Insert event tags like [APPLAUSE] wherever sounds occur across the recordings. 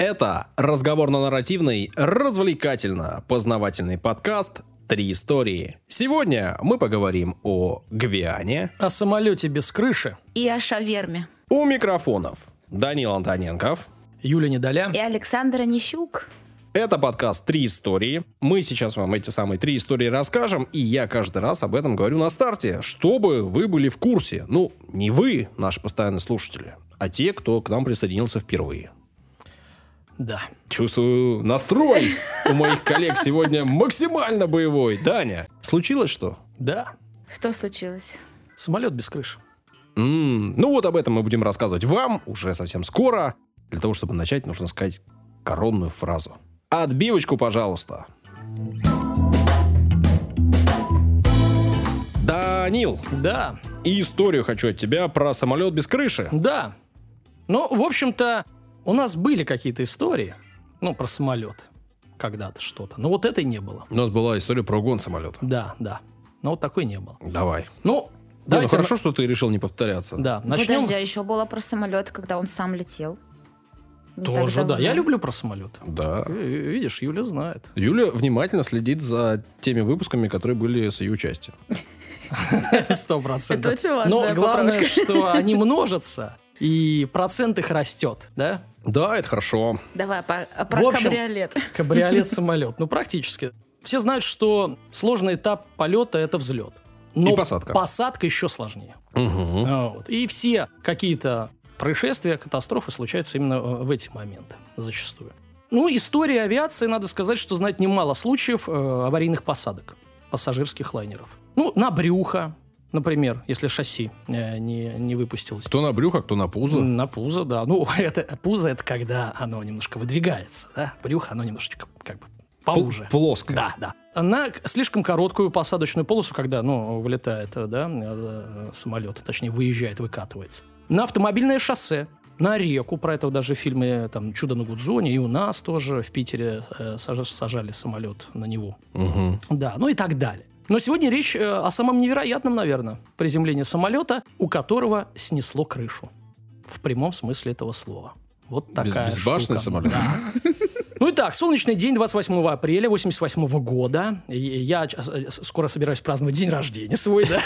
Это разговорно-нарративный, развлекательно-познавательный подкаст «Три истории». Сегодня мы поговорим о Гвиане, О самолете без крыши. И о шаверме. у микрофонов Данил Антоненков. Юля Недоля. И Александра Нищук. Это подкаст «Три истории». Мы сейчас вам эти самые три истории расскажем, и я каждый раз об этом говорю на старте, чтобы вы были в курсе. Ну, не вы, наши постоянные слушатели, а те, кто к нам присоединился впервые. Да. Чувствую настрой у моих коллег сегодня максимально боевой. Даня, случилось что? Да. Что случилось? Самолет без крыши. М, ну вот об этом мы будем рассказывать вам уже совсем скоро. Для того, чтобы начать, нужно сказать коронную фразу. Отбивочку, пожалуйста. Данил, Да. и историю хочу от тебя про самолет без крыши. Да. Ну, в общем-то, у нас были какие-то истории, ну, про самолет. Когда-то что-то. Но вот этой не было. У нас была история про угон самолета. Да, да. Но вот такой не было. Давай. Ну, Не, ну хорошо, что ты решил не повторяться. Да, начнем. Подожди, а еще было про самолет, когда он сам летел. Не Тоже, да. Я люблю про самолет. Да. Видишь, Юля знает. Юля внимательно следит за теми выпусками, которые были с ее участием. Сто процентов. Это очень важная Но главное, что они множатся, и процент их растет, да? Да, это хорошо. Давай по- а про В общем, кабриолет. [LAUGHS] Кабриолет-самолет. Ну, практически. Все знают, что сложный этап полета – это взлет. Но И посадка. посадка еще сложнее. А, вот. И все какие-то происшествия, катастрофы случаются именно э, в эти моменты зачастую. Ну, история авиации, надо сказать, что знает немало случаев э, аварийных посадок пассажирских лайнеров. Ну, на брюхо, например, если шасси э, не, не выпустилось. Кто на брюхо, кто на пузо. На пузо, да. Ну, [LAUGHS] это пузо это когда оно немножко выдвигается, да. Брюхо, оно немножечко как бы поуже. Плоско. Да, да. На слишком короткую посадочную полосу, когда, ну, вылетает, э, да, э, самолет, точнее, выезжает, выкатывается. На автомобильное шоссе, на реку, про это даже фильмы там «Чудо на Гудзоне», и у нас тоже в Питере э, сажа- сажали самолет на Неву. Мгм. Да, ну и так далее. Но сегодня речь э, о самом невероятном, наверное, приземлении самолета, у которого снесло крышу. В прямом смысле этого слова. Вот такая Без- безбашенный штука. самолет? Да. [LAUGHS] Ну итак, солнечный день 28 апреля 88 года. И Я э, скоро собираюсь праздновать день рождения свой, да.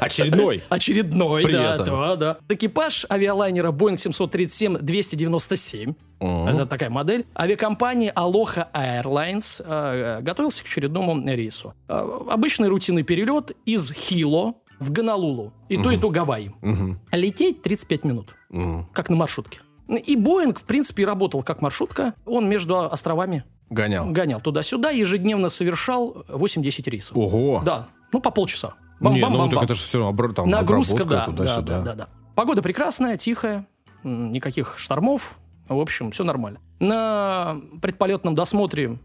Очередной. Очередной, При да, этом. да, да. Экипаж авиалайнера Boeing 737-297, Мгм. это такая модель, авиакомпании Aloha Airlines э, готовился к очередному рейсу. Э, обычный рутинный перелет из Хило в Гонолулу. И то, и то Гавайи. Лететь 35 минут, как на маршрутке. И Боинг, в принципе, работал как маршрутка. Он между островами Гонял. гонял туда-сюда, ежедневно совершал 8-10 рейсов. Ого. Да, ну по полчаса. Не, ну Бам-бам-бам-бам. так это же все равно там Нагрузка, да, да, туда-сюда. да, да, да. Погода прекрасная, тихая, никаких штормов. В общем, все нормально. На предполетном досмотре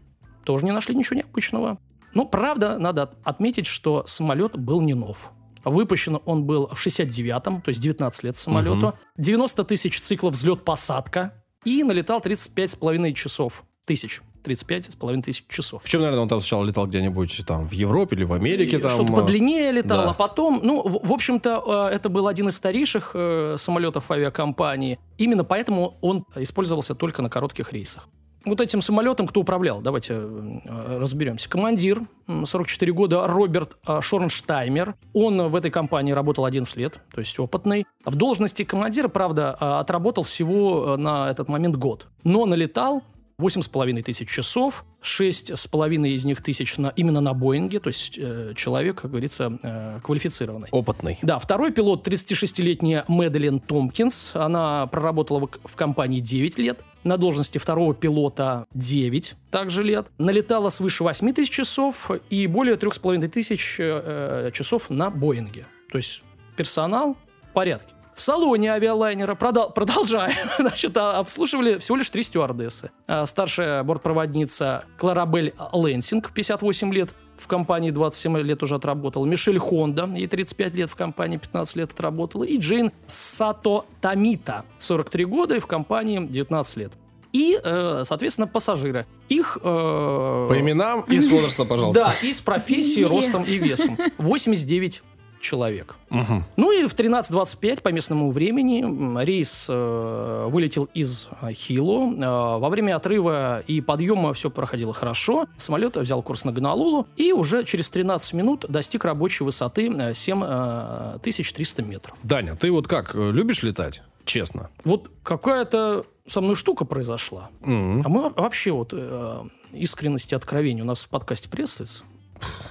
тоже не нашли ничего необычного. Но, правда, надо отметить, что самолет был не нов. Выпущен он был в 69-м, то есть 19 лет самолету. Мгм. 90 тысяч циклов взлет-посадка. И налетал 35,5 часов. Тысяч. 35,5 тысяч часов. Причем, наверное, он там сначала летал где-нибудь там в Европе или в Америке. Там, Что-то а, подлиннее летало, да. а потом, ну, в, в общем-то, э, это был один из старейших э, самолетов авиакомпании. Именно поэтому он использовался только на коротких рейсах. Вот этим самолетом кто управлял? Давайте э, разберемся. Командир, м, 44 года, Роберт э, Шорнштаймер. Он в этой компании работал 11 лет, то есть опытный. В должности командира, правда, э, отработал всего на этот момент год. Но налетал 8,5 тысяч часов, 6,5 из них тысяч на, именно на Боинге, то есть э, человек, как говорится, э, квалифицированный. Опытный. Да, второй пилот 36-летняя Мэдалин Томпкинс. Она проработала в, в компании 9 лет. На должности второго пилота 9 также лет. Налетала свыше 8 тысяч часов и более 3,5 тысяч э, э, часов на Боинге. То есть персонал в порядке. В салоне авиалайнера продал- [LAUGHS] продолжаем. Значит, а, обслуживали всего лишь три стюардессы. А, Старшая бортпроводница Кларабель Лэнсинг, 58 лет, в компании 27 лет уже отработала. Мишель Хонда, ей 35 лет, в компании 15 лет отработала. И Джейн Сато Тамита, 43 года, и в компании 19 лет. И, э, соответственно, пассажиры. Их... э, По именам и с возраста, [LAUGHS] пожалуйста. Да, и с профессией, ростом и весом. 89 человек. Мгм. Ну и в 13.25 по местному времени рейс э, вылетел из э, Хилу. Э, во время отрыва и подъема все проходило хорошо. Самолет взял курс на Гонолулу и уже через 13 минут достиг рабочей высоты э, 7300 метров. Даня, ты вот как, э, любишь летать? Честно. Вот какая-то со мной штука произошла. Мгм. А мы во- вообще вот э, искренность и откровение у нас в подкасте приветствуется.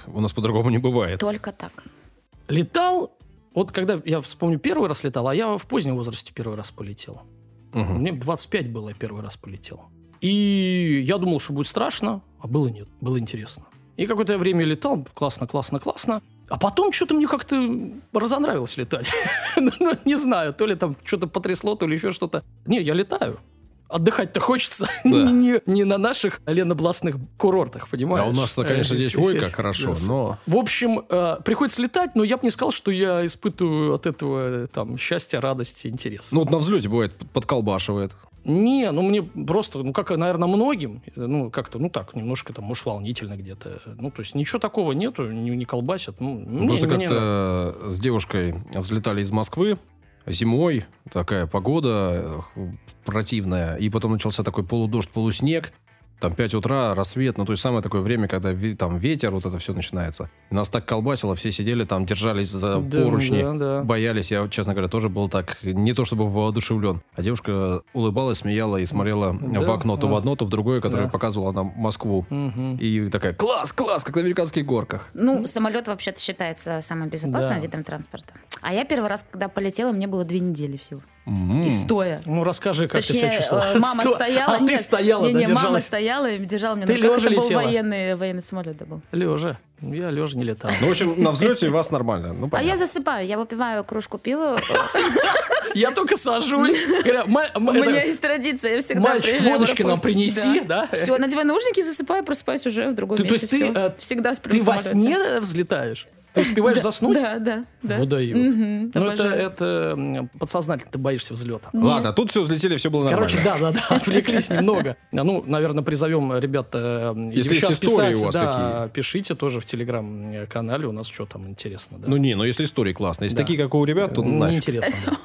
У нас по-другому не бывает. Только так. Летал, вот когда я вспомню первый раз летал, а я в позднем возрасте первый раз полетел. Мгм. Мне 25 было, я первый раз полетел. И я думал, что будет страшно, а было нет, было интересно. И какое-то время летал, классно, классно, классно. А потом что-то мне как-то разонравилось летать. [LAUGHS] Ну, не знаю, то ли там что-то потрясло, то ли еще что-то. Не, я летаю. Отдыхать-то хочется [LAUGHS] Да. не, не- не на наших ленобластных курортах, понимаешь? А у нас-то, конечно, Э, здесь ой, как хорошо, но... в общем, э, приходится летать, но я бы не сказал, что я испытываю от этого э, там счастья, радости, интерес. Ну, вот на взлете бывает подколбашивает. Не, ну мне просто, ну как, наверное, многим, ну как-то, ну так, немножко там, может, волнительно где-то. Ну, то есть ничего такого нету, не, не колбасят. Ну, Просто как-то с девушкой взлетали из Москвы зимой, такая погода э, противная, и потом начался такой полудождь, полуснег, там 5 утра, рассвет, ну, то есть самое такое время, когда там ветер, вот это все начинается. И нас так колбасило, все сидели там, держались за Да, поручни, да, да. боялись. Я, честно говоря, тоже был так, не то чтобы воодушевлен. А девушка улыбалась, смеяла и смотрела Да, в окно то в а. одно, то в другое, которое Да. показывала нам Москву. Мгм. И такая, класс, класс, как на американских горках. Ну, самолет вообще-то считается самым безопасным Да. видом транспорта. А я первый раз, когда полетела, мне было две недели всего. М. И стоя. Ну, расскажи, как ты Точнее, себя чувствовала. э, мама Сто- стояла. А ты нет, стояла, не, да, не, мама стояла и держала меня Ты на руках. лёжа Это был летела? военный, военный самолет да, был. Лежа. Я лежа не летал. Ну, в общем, на взлете вас нормально. Ну, А понятно. я засыпаю, я выпиваю кружку пива. [LAUGHS] Я только сажусь. говорю, «Ма- У меня есть традиция, я всегда Мальчик, водочки нам принеси, да? Все, надеваю наушники, засыпаю, просыпаюсь уже в другом Ты- то месте. есть ты, э, всегда Ты в во сне взлетаешь? Ты успеваешь заснуть? Да, да, да. Вот дают. Мгм, Ну, это, подсознательно ты боишься взлета. Ладно, тут все взлетели, все было нормально. Короче, да, да, да, отвлеклись немного. Ну, наверное, призовем ребят э, Если есть истории писать, у вас да, пишите тоже в телеграм-канале, у нас что там интересно, да. Ну не, ну если истории классные. Если такие, как у ребят, то нафиг. Неинтересно, да.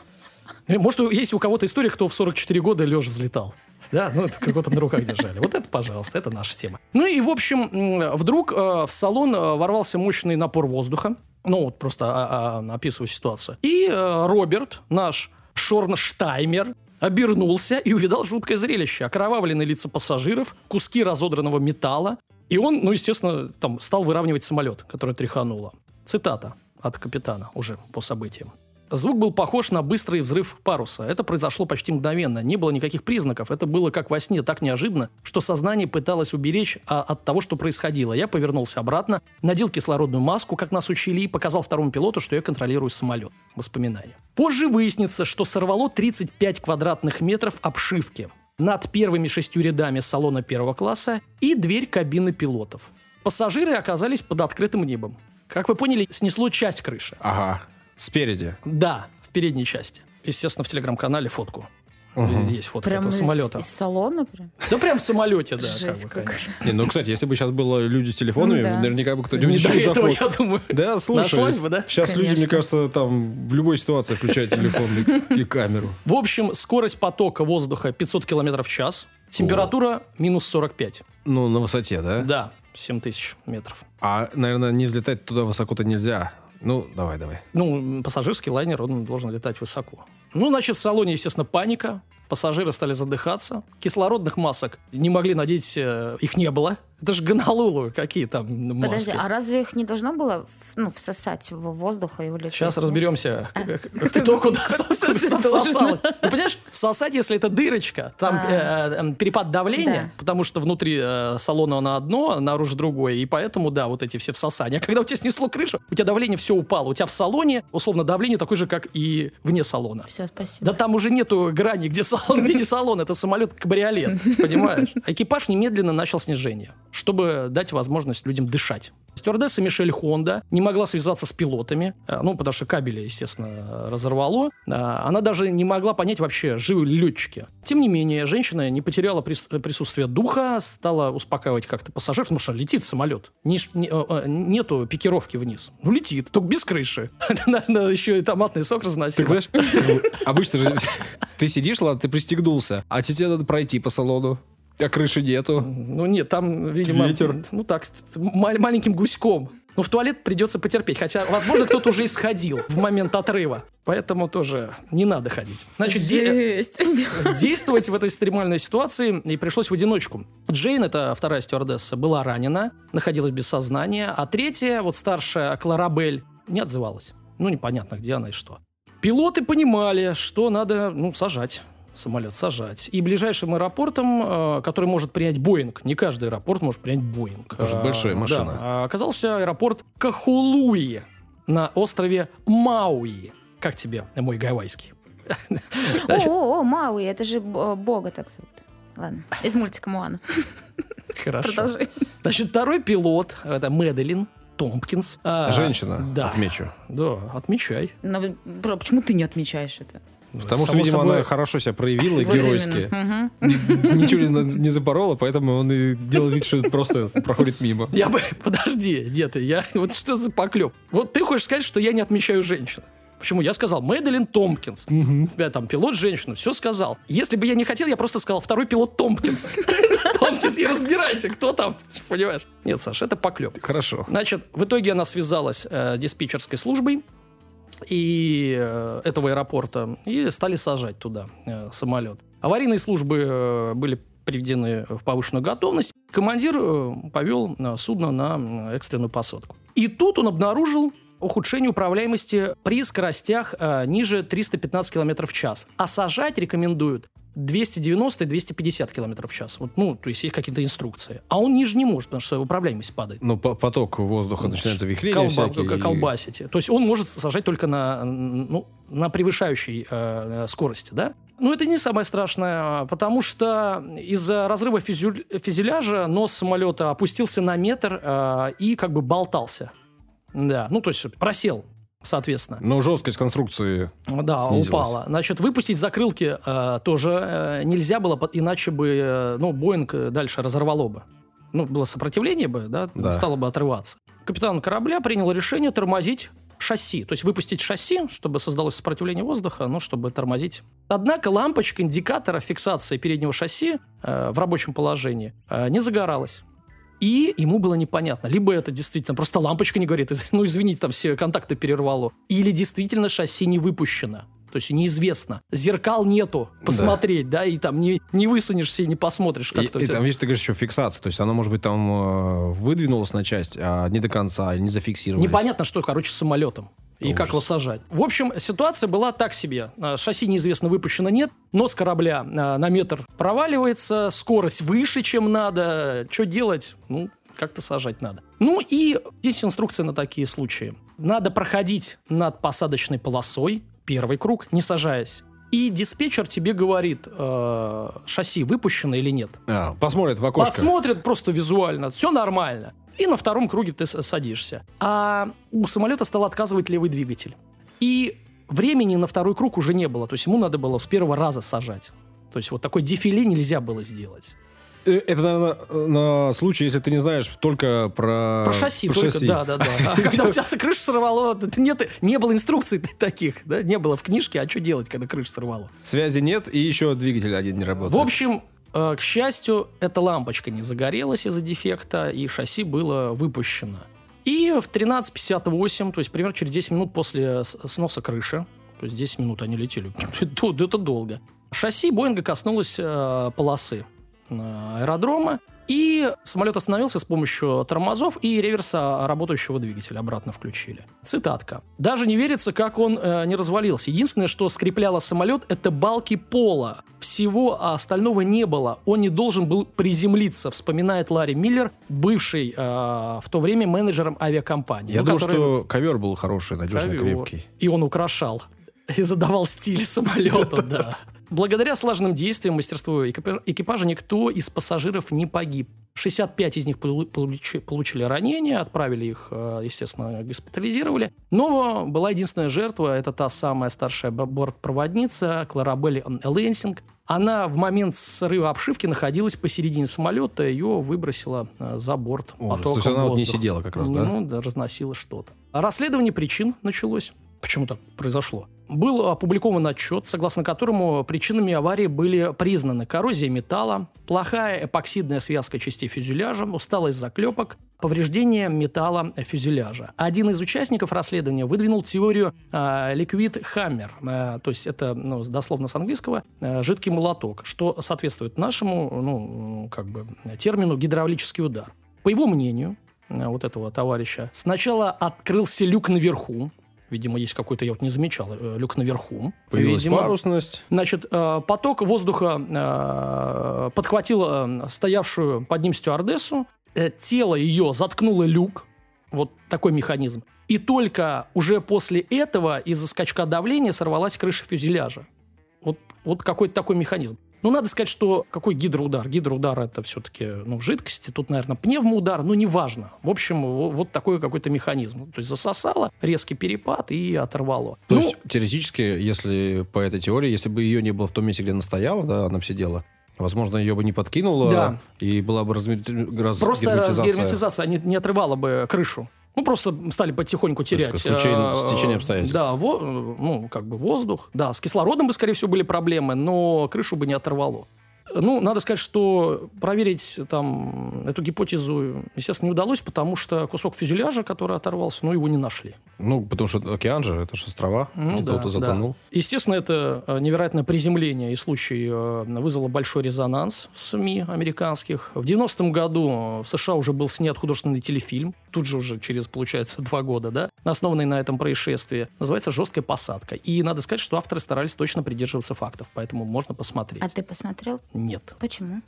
Э, Может, есть у кого-то история, кто в 44 года лежа взлетал. Да, ну это кого-то на руках держали. Вот это, пожалуйста, это наша тема. Ну и, в общем, вдруг э, в салон э, ворвался мощный напор воздуха. Ну, вот просто а, а, описываю ситуацию. И э, Роберт, наш Шорнштаймер, обернулся и увидал жуткое зрелище. Окровавленные лица пассажиров, куски разодранного металла. И он, ну, естественно, там стал выравнивать самолет, который тряхануло. Цитата от капитана уже по событиям. Звук был похож на быстрый взрыв паруса. Это произошло почти мгновенно. Не было никаких признаков. Это было как во сне, так неожиданно, что сознание пыталось уберечь а, от того, что происходило. Я повернулся обратно, надел кислородную маску, как нас учили, и показал второму пилоту, что я контролирую самолет. Воспоминания. Позже выяснится, что сорвало 35 квадратных метров обшивки над первыми шестью рядами салона первого класса и дверь кабины пилотов. Пассажиры оказались под открытым небом. Как вы поняли, снесло часть крыши. Ага, спереди. Да, в передней части. Естественно, в телеграм-канале фотку. Мгм. Есть фотка Прям этого из, самолета. из салона прям. Да прям в самолете, да, Жесть как бы, конечно. Не, ну, кстати, если бы сейчас было люди с телефонами, Ну да. наверняка бы кто-нибудь еще [LAUGHS] этого, заход- я думаю. Да, слушай. Нашлось бы, да? Сейчас люди, мне Конечно. кажется, там в любой ситуации включают телефон и, и камеру. В общем, скорость потока воздуха 500 км в час, температура минус 45. Ну, на высоте, да? Да, 7000 метров. А, наверное, не взлетать туда высоко-то нельзя. Ну, давай, давай. Ну, пассажирский лайнер, он должен летать высоко. Ну, значит, в салоне, естественно, паника. Пассажиры стали задыхаться. Кислородных масок не могли надеть, э, их не было. Это же Гонолулу, какие там маски. Подожди, а разве их не должно было ну, всосать в воздух и улететь? Сейчас разберемся, к- кто куда [LAUGHS] всосал. Ну, понимаешь, всосать, если это дырочка, там А. э, э, перепад давления, Да. потому что внутри э, салона на одно, а наружу другое, и поэтому, да, вот эти все всосания. А когда у тебя снесло крышу, у тебя давление все упало. У тебя в салоне, условно, давление такое же, как и вне салона. Все, спасибо. Да там уже нету грани, где салон, где не [LAUGHS] салон, это самолет-кабриолет, понимаешь? [LAUGHS] Экипаж немедленно начал снижение. Чтобы дать возможность людям дышать. Стюардесса Мишель Хонда не могла связаться с пилотами, э, ну, потому что кабели, естественно, разорвало. Э, Она даже не могла понять вообще, живы ли летчики. Тем не менее, женщина не потеряла прис- присутствие духа, стала успокаивать как-то пассажиров, потому что летит самолет. Не не- э, э, нету пикировки вниз. Ну, летит, только без крыши. [LAUGHS] Надо еще и томатный сок разносить. Так знаешь, [LAUGHS] обычно же [LAUGHS] ты сидишь, ладно, ты пристегнулся, а тебе надо пройти по салону, а крыши нету. Ну нет, там, видимо, Ветер. ну так, ма- маленьким гуськом. Ну, в туалет придется потерпеть. Хотя, возможно, кто-то уже исходил в момент отрыва. Поэтому тоже не надо ходить. Значит, де- действовать в этой экстремальной ситуации и пришлось в одиночку. Джейн, это вторая стюардесса, была ранена, находилась без сознания, а третья, вот старшая Кларабель, не отзывалась. Ну, непонятно, где она и что. Пилоты понимали, что надо, ну, сажать самолет сажать. И ближайшим аэропортом, э, который может принять Боинг, не каждый аэропорт может принять Боинг. Потому что Э, большая да, машина. а оказался аэропорт Кахулуи на острове Мауи. Как тебе, мой гавайский? [LAUGHS] О, Мауи, это же б- бога так зовут. Ладно, из мультика Моана. [LAUGHS] Хорошо. Продолжи. Значит, второй пилот, это Меделин Томпкинс. а, Женщина, да. отмечу. Да, отмечай. Но бро, почему ты не отмечаешь это? Потому что, видимо, собой, она хорошо себя проявила [LAUGHS] Вот геройски. Ничего не, [LAUGHS] не запорола, поэтому он и делает вид, что просто проходит мимо. Я бы... [LAUGHS] Подожди, нет, я... Вот что за поклеп? Вот ты хочешь сказать, что я не отмечаю женщин? Почему? Я сказал Мэдалин Томпкинс. У тебя там пилот женщину, все сказал. Если бы я не хотел, я просто сказал второй пилот Томпкинс. Томпкинс, и разбирайся, кто там, понимаешь? Нет, Саша, это поклеп. Хорошо. Значит, в итоге она связалась э, с диспетчерской службой и э, этого аэропорта и стали сажать туда э, самолет. Аварийные службы э, были приведены в повышенную готовность. Командир э, повел э, судно на э, экстренную посадку. И тут он обнаружил ухудшение управляемости при скоростях э, ниже 315 км в час. А сажать рекомендуют 290 и 250 км в час. Вот, ну, то есть есть какие-то инструкции. А он ниже не может, потому что управляемость падает. Ну, по- поток воздуха начинается вихрение Колба- всякие. колбасить. То есть он может сажать только на, ну, на превышающей э, скорости, да? Ну, это не самое страшное, потому что из-за разрыва фюзель- фюзеляжа нос самолета опустился на метр э, и как бы болтался. Да, ну, то есть просел, соответственно. Но жесткость конструкции... Да, Снизилась. упала. Значит, выпустить закрылки э, тоже э, нельзя было, иначе бы, э, ну, Боинг э, дальше разорвало бы. Ну, было сопротивление бы, да, Да. стало бы отрываться. Капитан корабля принял решение тормозить шасси, то есть выпустить шасси, чтобы создалось сопротивление воздуха, ну, чтобы тормозить. Однако лампочка индикатора фиксации переднего шасси э, в рабочем положении э, не загоралась. И ему было непонятно, либо это действительно просто лампочка не горит, [LAUGHS] ну извините, там все контакты перервало, или действительно шасси не выпущено. То есть неизвестно. Зеркал нету посмотреть, да, и там не, не высунешься и не посмотришь, как И, то и там, видишь, ты говоришь, еще фиксация. То есть она, может быть, там э, выдвинулась на часть, а не до конца, не зафиксировалась. Непонятно, что, короче, с самолетом. И Ужас. как его сажать. В общем, ситуация была так себе. А, Шасси неизвестно выпущено нет, нос корабля а, на метр проваливается, скорость выше, чем надо. Что делать? Ну, как-то сажать надо. Ну и здесь инструкция на такие случаи. Надо проходить над посадочной полосой, первый круг, не сажаясь. И диспетчер тебе говорит, э, шасси выпущено или нет. А, посмотрит в окошко. Посмотрят просто визуально, все нормально. И на втором круге ты садишься. А у самолета стал отказывать левый двигатель. И времени на второй круг уже не было. То есть ему надо было с первого раза сажать. То есть вот такой дефиле нельзя было сделать. Э, Это, наверное, на случай, если ты не знаешь только про... Про шасси про только, шасси. да, да, да. [LAUGHS] А когда у тебя крышу сорвало, нет, не было инструкций [LAUGHS] таких, да, не было в книжке, а что делать, когда крышу сорвало. Связи нет, и еще двигатель один не работает. В общем, э, к счастью, эта лампочка не загорелась из-за дефекта, и шасси было выпущено. И в 13.58, то есть примерно через 10 минут после сноса крыши, то есть 10 минут они летели, [LAUGHS] это долго, шасси Боинга коснулось э, полосы э, аэродрома, и самолет остановился с помощью тормозов и реверса работающего двигателя обратно включили. Цитатка. «Даже не верится, как он э, не развалился. Единственное, что скрепляло самолет, это балки пола. Всего а остального не было. Он не должен был приземлиться», вспоминает Ларри Миллер, бывший э, в то время менеджером авиакомпании. Я ну, думаю, который- что ковер был хороший, надежный, Ковер. крепкий. И он украшал. И задавал стиль самолета, [LAUGHS] да. Благодаря слаженным действиям мастерству экипа- экипажа никто из пассажиров не погиб. 65 из них полу- получи- получили ранения, отправили их, э, естественно, госпитализировали. Но была единственная жертва, это та самая старшая бортпроводница Кларабель Лэнсинг. Она в момент срыва обшивки находилась посередине самолета, ее выбросило э, за борт Ужас. потоком То есть она вот не сидела как раз, да? Ну, да, разносила что-то. Расследование причин началось. Почему так произошло? Был опубликован отчет, согласно которому причинами аварии были признаны коррозия металла, плохая эпоксидная связка частей фюзеляжа, усталость заклепок, повреждение металла фюзеляжа. Один из участников расследования выдвинул теорию э, liquid hammer, э, то есть это ну, дословно с английского э, жидкий молоток, что соответствует нашему ну, как бы, термину гидравлический удар. По его мнению, вот этого товарища, сначала открылся люк наверху, видимо, есть какой-то, я вот не замечал, э, люк наверху. Появилась Видимо, парусность. Значит, э, поток воздуха э, подхватил стоявшую под ним стюардессу, тело ее заткнуло люк, вот такой механизм. И только уже после этого из-за скачка давления сорвалась крыша фюзеляжа. Вот, вот какой-то такой механизм. Ну, надо сказать, что какой гидроудар? Гидроудар это все-таки ну, жидкости, тут, наверное, пневмоудар, ну, неважно. В общем, во- вот такой какой-то механизм. То есть засосало, резкий перепад и оторвало. То Ну, есть, теоретически, если по этой теории, если бы ее не было в том месте, где она стояла, да, она бы сидела, возможно, ее бы не подкинуло, Да. и была бы разми- раз- Просто герметизация. разгерметизация не, не отрывала бы крышу. Ну, просто стали потихоньку терять. случайно- э, стечение обстоятельств. Да, во- ну, как бы воздух. Да, с кислородом бы, скорее всего, были проблемы, но крышу бы не оторвало. Ну, надо сказать, что проверить там эту гипотезу, естественно, не удалось, потому что кусок фюзеляжа, который оторвался, ну, его не нашли. Ну, потому что океан же, это же острова, Ну, кто-то да, затонул. да. Естественно, это э, невероятное приземление и случай э, вызвало большой резонанс в СМИ американских. В 90-м году в США уже был снят художественный телефильм, тут же уже через, получается, два года, да, основанный на этом происшествии. Называется «Жесткая посадка». И надо сказать, что авторы старались точно придерживаться фактов, поэтому можно посмотреть. А ты посмотрел? Нет. Почему?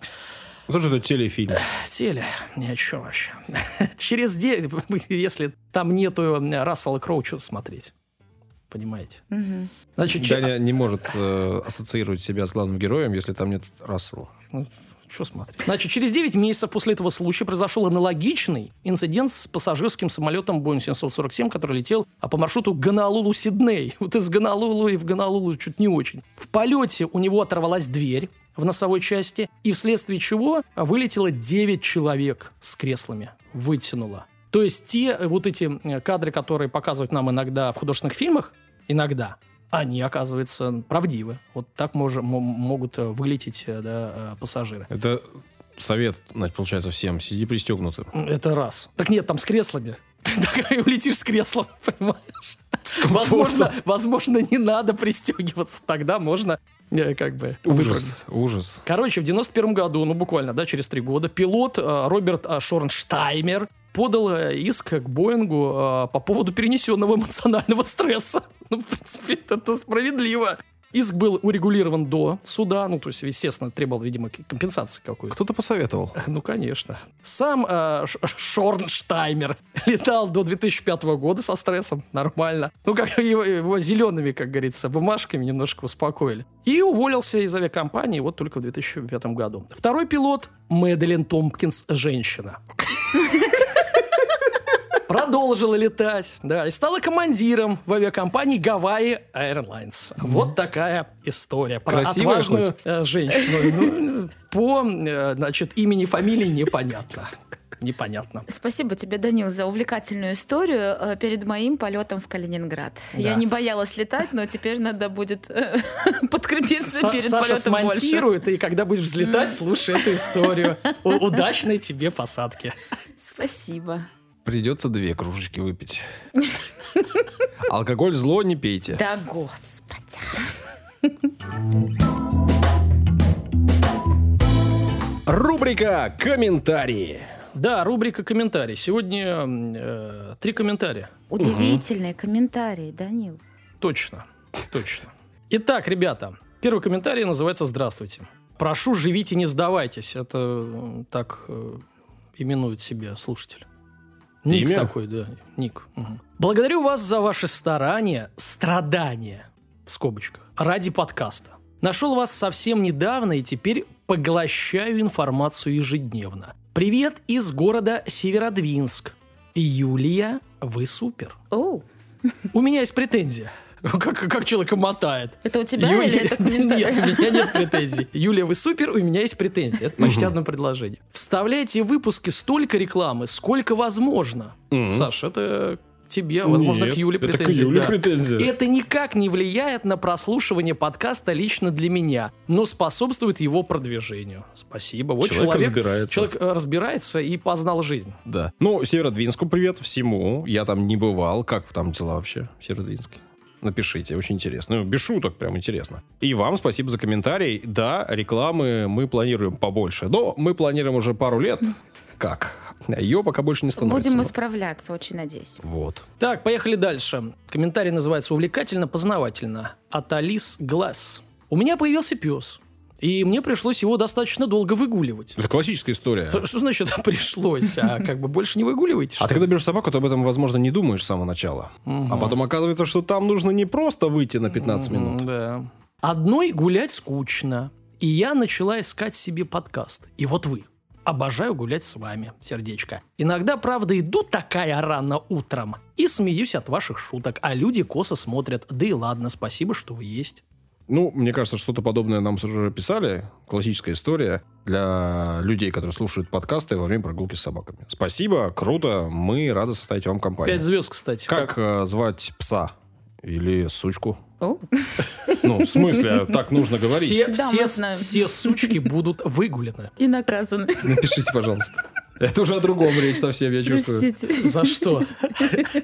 Тоже это телефильм. Теле, ни о чем вообще. [LAUGHS] Через день, [LAUGHS] если там нету Рассела Кроу, что смотреть? Понимаете? Мгм. Значит, че- Даня не может э, ассоциировать себя с главным героем, если там нет Рассела. Ну, что смотреть? Значит, через 9 месяцев после этого случая произошел аналогичный инцидент с пассажирским самолетом Boeing 747, который летел а, по маршруту Гонолулу-Сидней. [LAUGHS] Вот из Гонолулу и в Гонолулу чуть не очень. В полете у него оторвалась дверь в носовой части, и вследствие чего вылетело 9 человек с креслами. Вытянуло. То есть те э, вот эти э, кадры, которые показывают нам иногда в художественных фильмах, иногда, они, оказывается, правдивы. Вот так мож- могут э, вылететь э, да, э, пассажиры. Это совет, значит, получается, всем. Сиди пристегнутым. Это раз. Так нет, там с креслами. [LAUGHS] Ты такая улетишь с креслом, [LAUGHS] понимаешь? Возможно, возможно, не надо пристегиваться. Тогда можно как бы. Ужас, ужас. Короче, в 91 году, ну буквально, да, через три года, пилот э, Роберт э, Шорнштаймер подал э, иск к Боингу э, по поводу перенесенного [LAUGHS] эмоционального стресса. [LAUGHS] Ну, в принципе, это справедливо. Иск был урегулирован до суда, ну, то есть, естественно, требовал, видимо, компенсации какой-то. Кто-то посоветовал. [LAUGHS] Ну, конечно. Сам э, Шорнштаймер летал до 2005 года со стрессом, нормально. Ну, как его, его зелеными, как говорится, бумажками немножко успокоили. И уволился из авиакомпании вот только в 2005 году. Второй пилот Мэдалин Томпкинс, женщина. Продолжила летать, да, и стала командиром в авиакомпании Гавайи Airlines. Вот такая история про Красивая отважную хоть? э, женщину. Ну, по, э, значит, имени, фамилии непонятно. Непонятно. Спасибо тебе, Данил, за увлекательную историю э, перед моим полетом в Калининград. Я Да. не боялась летать, но теперь надо будет [LAUGHS] подкрепиться Са- перед Саша полетом больше. смонтирует, и когда будешь взлетать, слушай эту историю. Удачной тебе посадки. Спасибо. Придется две кружечки выпить. Алкоголь зло, не пейте. Да господи. Рубрика «Комментарии». Да, рубрика комментарий. Сегодня э, три комментария. Удивительные комментарии, Данил. Точно, точно. Итак, ребята, первый комментарий называется «Здравствуйте». Прошу, живите, не сдавайтесь. Это э, так э, именует себя слушатель. Ник Имя? такой, да, ник. Мгм. Благодарю вас за ваши старания, страдания, в скобочках, ради подкаста. Нашел вас совсем недавно и теперь поглощаю информацию ежедневно. Привет из города Северодвинск. Юлия, вы супер. Оу, У меня есть претензия. [LAUGHS] Как, как человека мотает. это у тебя Юлия- или это? [LAUGHS] Нет, у меня нет [LAUGHS] претензий. Юлия, вы супер, у меня есть претензии. Это почти одно предложение. Вставляйте в выпуски столько рекламы, сколько возможно. Саш, это тебе, возможно, Нет, к Юле это к претензии. Юле да. претензия. Это никак не влияет на прослушивание подкаста лично для меня, но способствует его продвижению. Спасибо. Вот Человек человек, разбирается. человек э, разбирается и познал жизнь. Да. Ну, Северодвинску привет всему. Я там не бывал. Как там дела вообще в Северодвинске? Напишите, очень интересно. Ну, без шуток, прям интересно. И вам спасибо за комментарий. Да, рекламы мы планируем побольше. Но мы планируем уже пару лет. [LAUGHS] Как? Ее пока больше не становится. Будем исправляться, очень надеюсь. Вот. Так, поехали дальше. Комментарий называется «Увлекательно-познавательно» от Алис Гласс. У меня появился пес, и мне пришлось его достаточно долго выгуливать. Это классическая история. Что что значит [LAUGHS] пришлось? А как бы больше не выгуливаете? А ты когда берешь собаку, ты об этом, возможно, не думаешь с самого начала. А потом оказывается, что там нужно не просто выйти на 15 Мгм, минут. Да. Одной гулять скучно. И я начала искать себе подкаст. И вот вы. Обожаю гулять с вами, сердечко. Иногда, правда, иду такая рано утром и смеюсь от ваших шуток, а люди косо смотрят. Да и ладно, спасибо, что вы есть. Ну, мне кажется, что-то подобное нам уже писали. Классическая история для людей, которые слушают подкасты во время прогулки с собаками. Спасибо, круто. Мы рады составить вам компанию. Пять звезд, кстати. Как э, звать пса? Или сучку? Ну, в смысле, так нужно говорить. Все, Да, все, все сучки будут выгулены. И наказаны. Напишите, пожалуйста. Это уже о другом речь совсем, я чувствую. Простите. За что?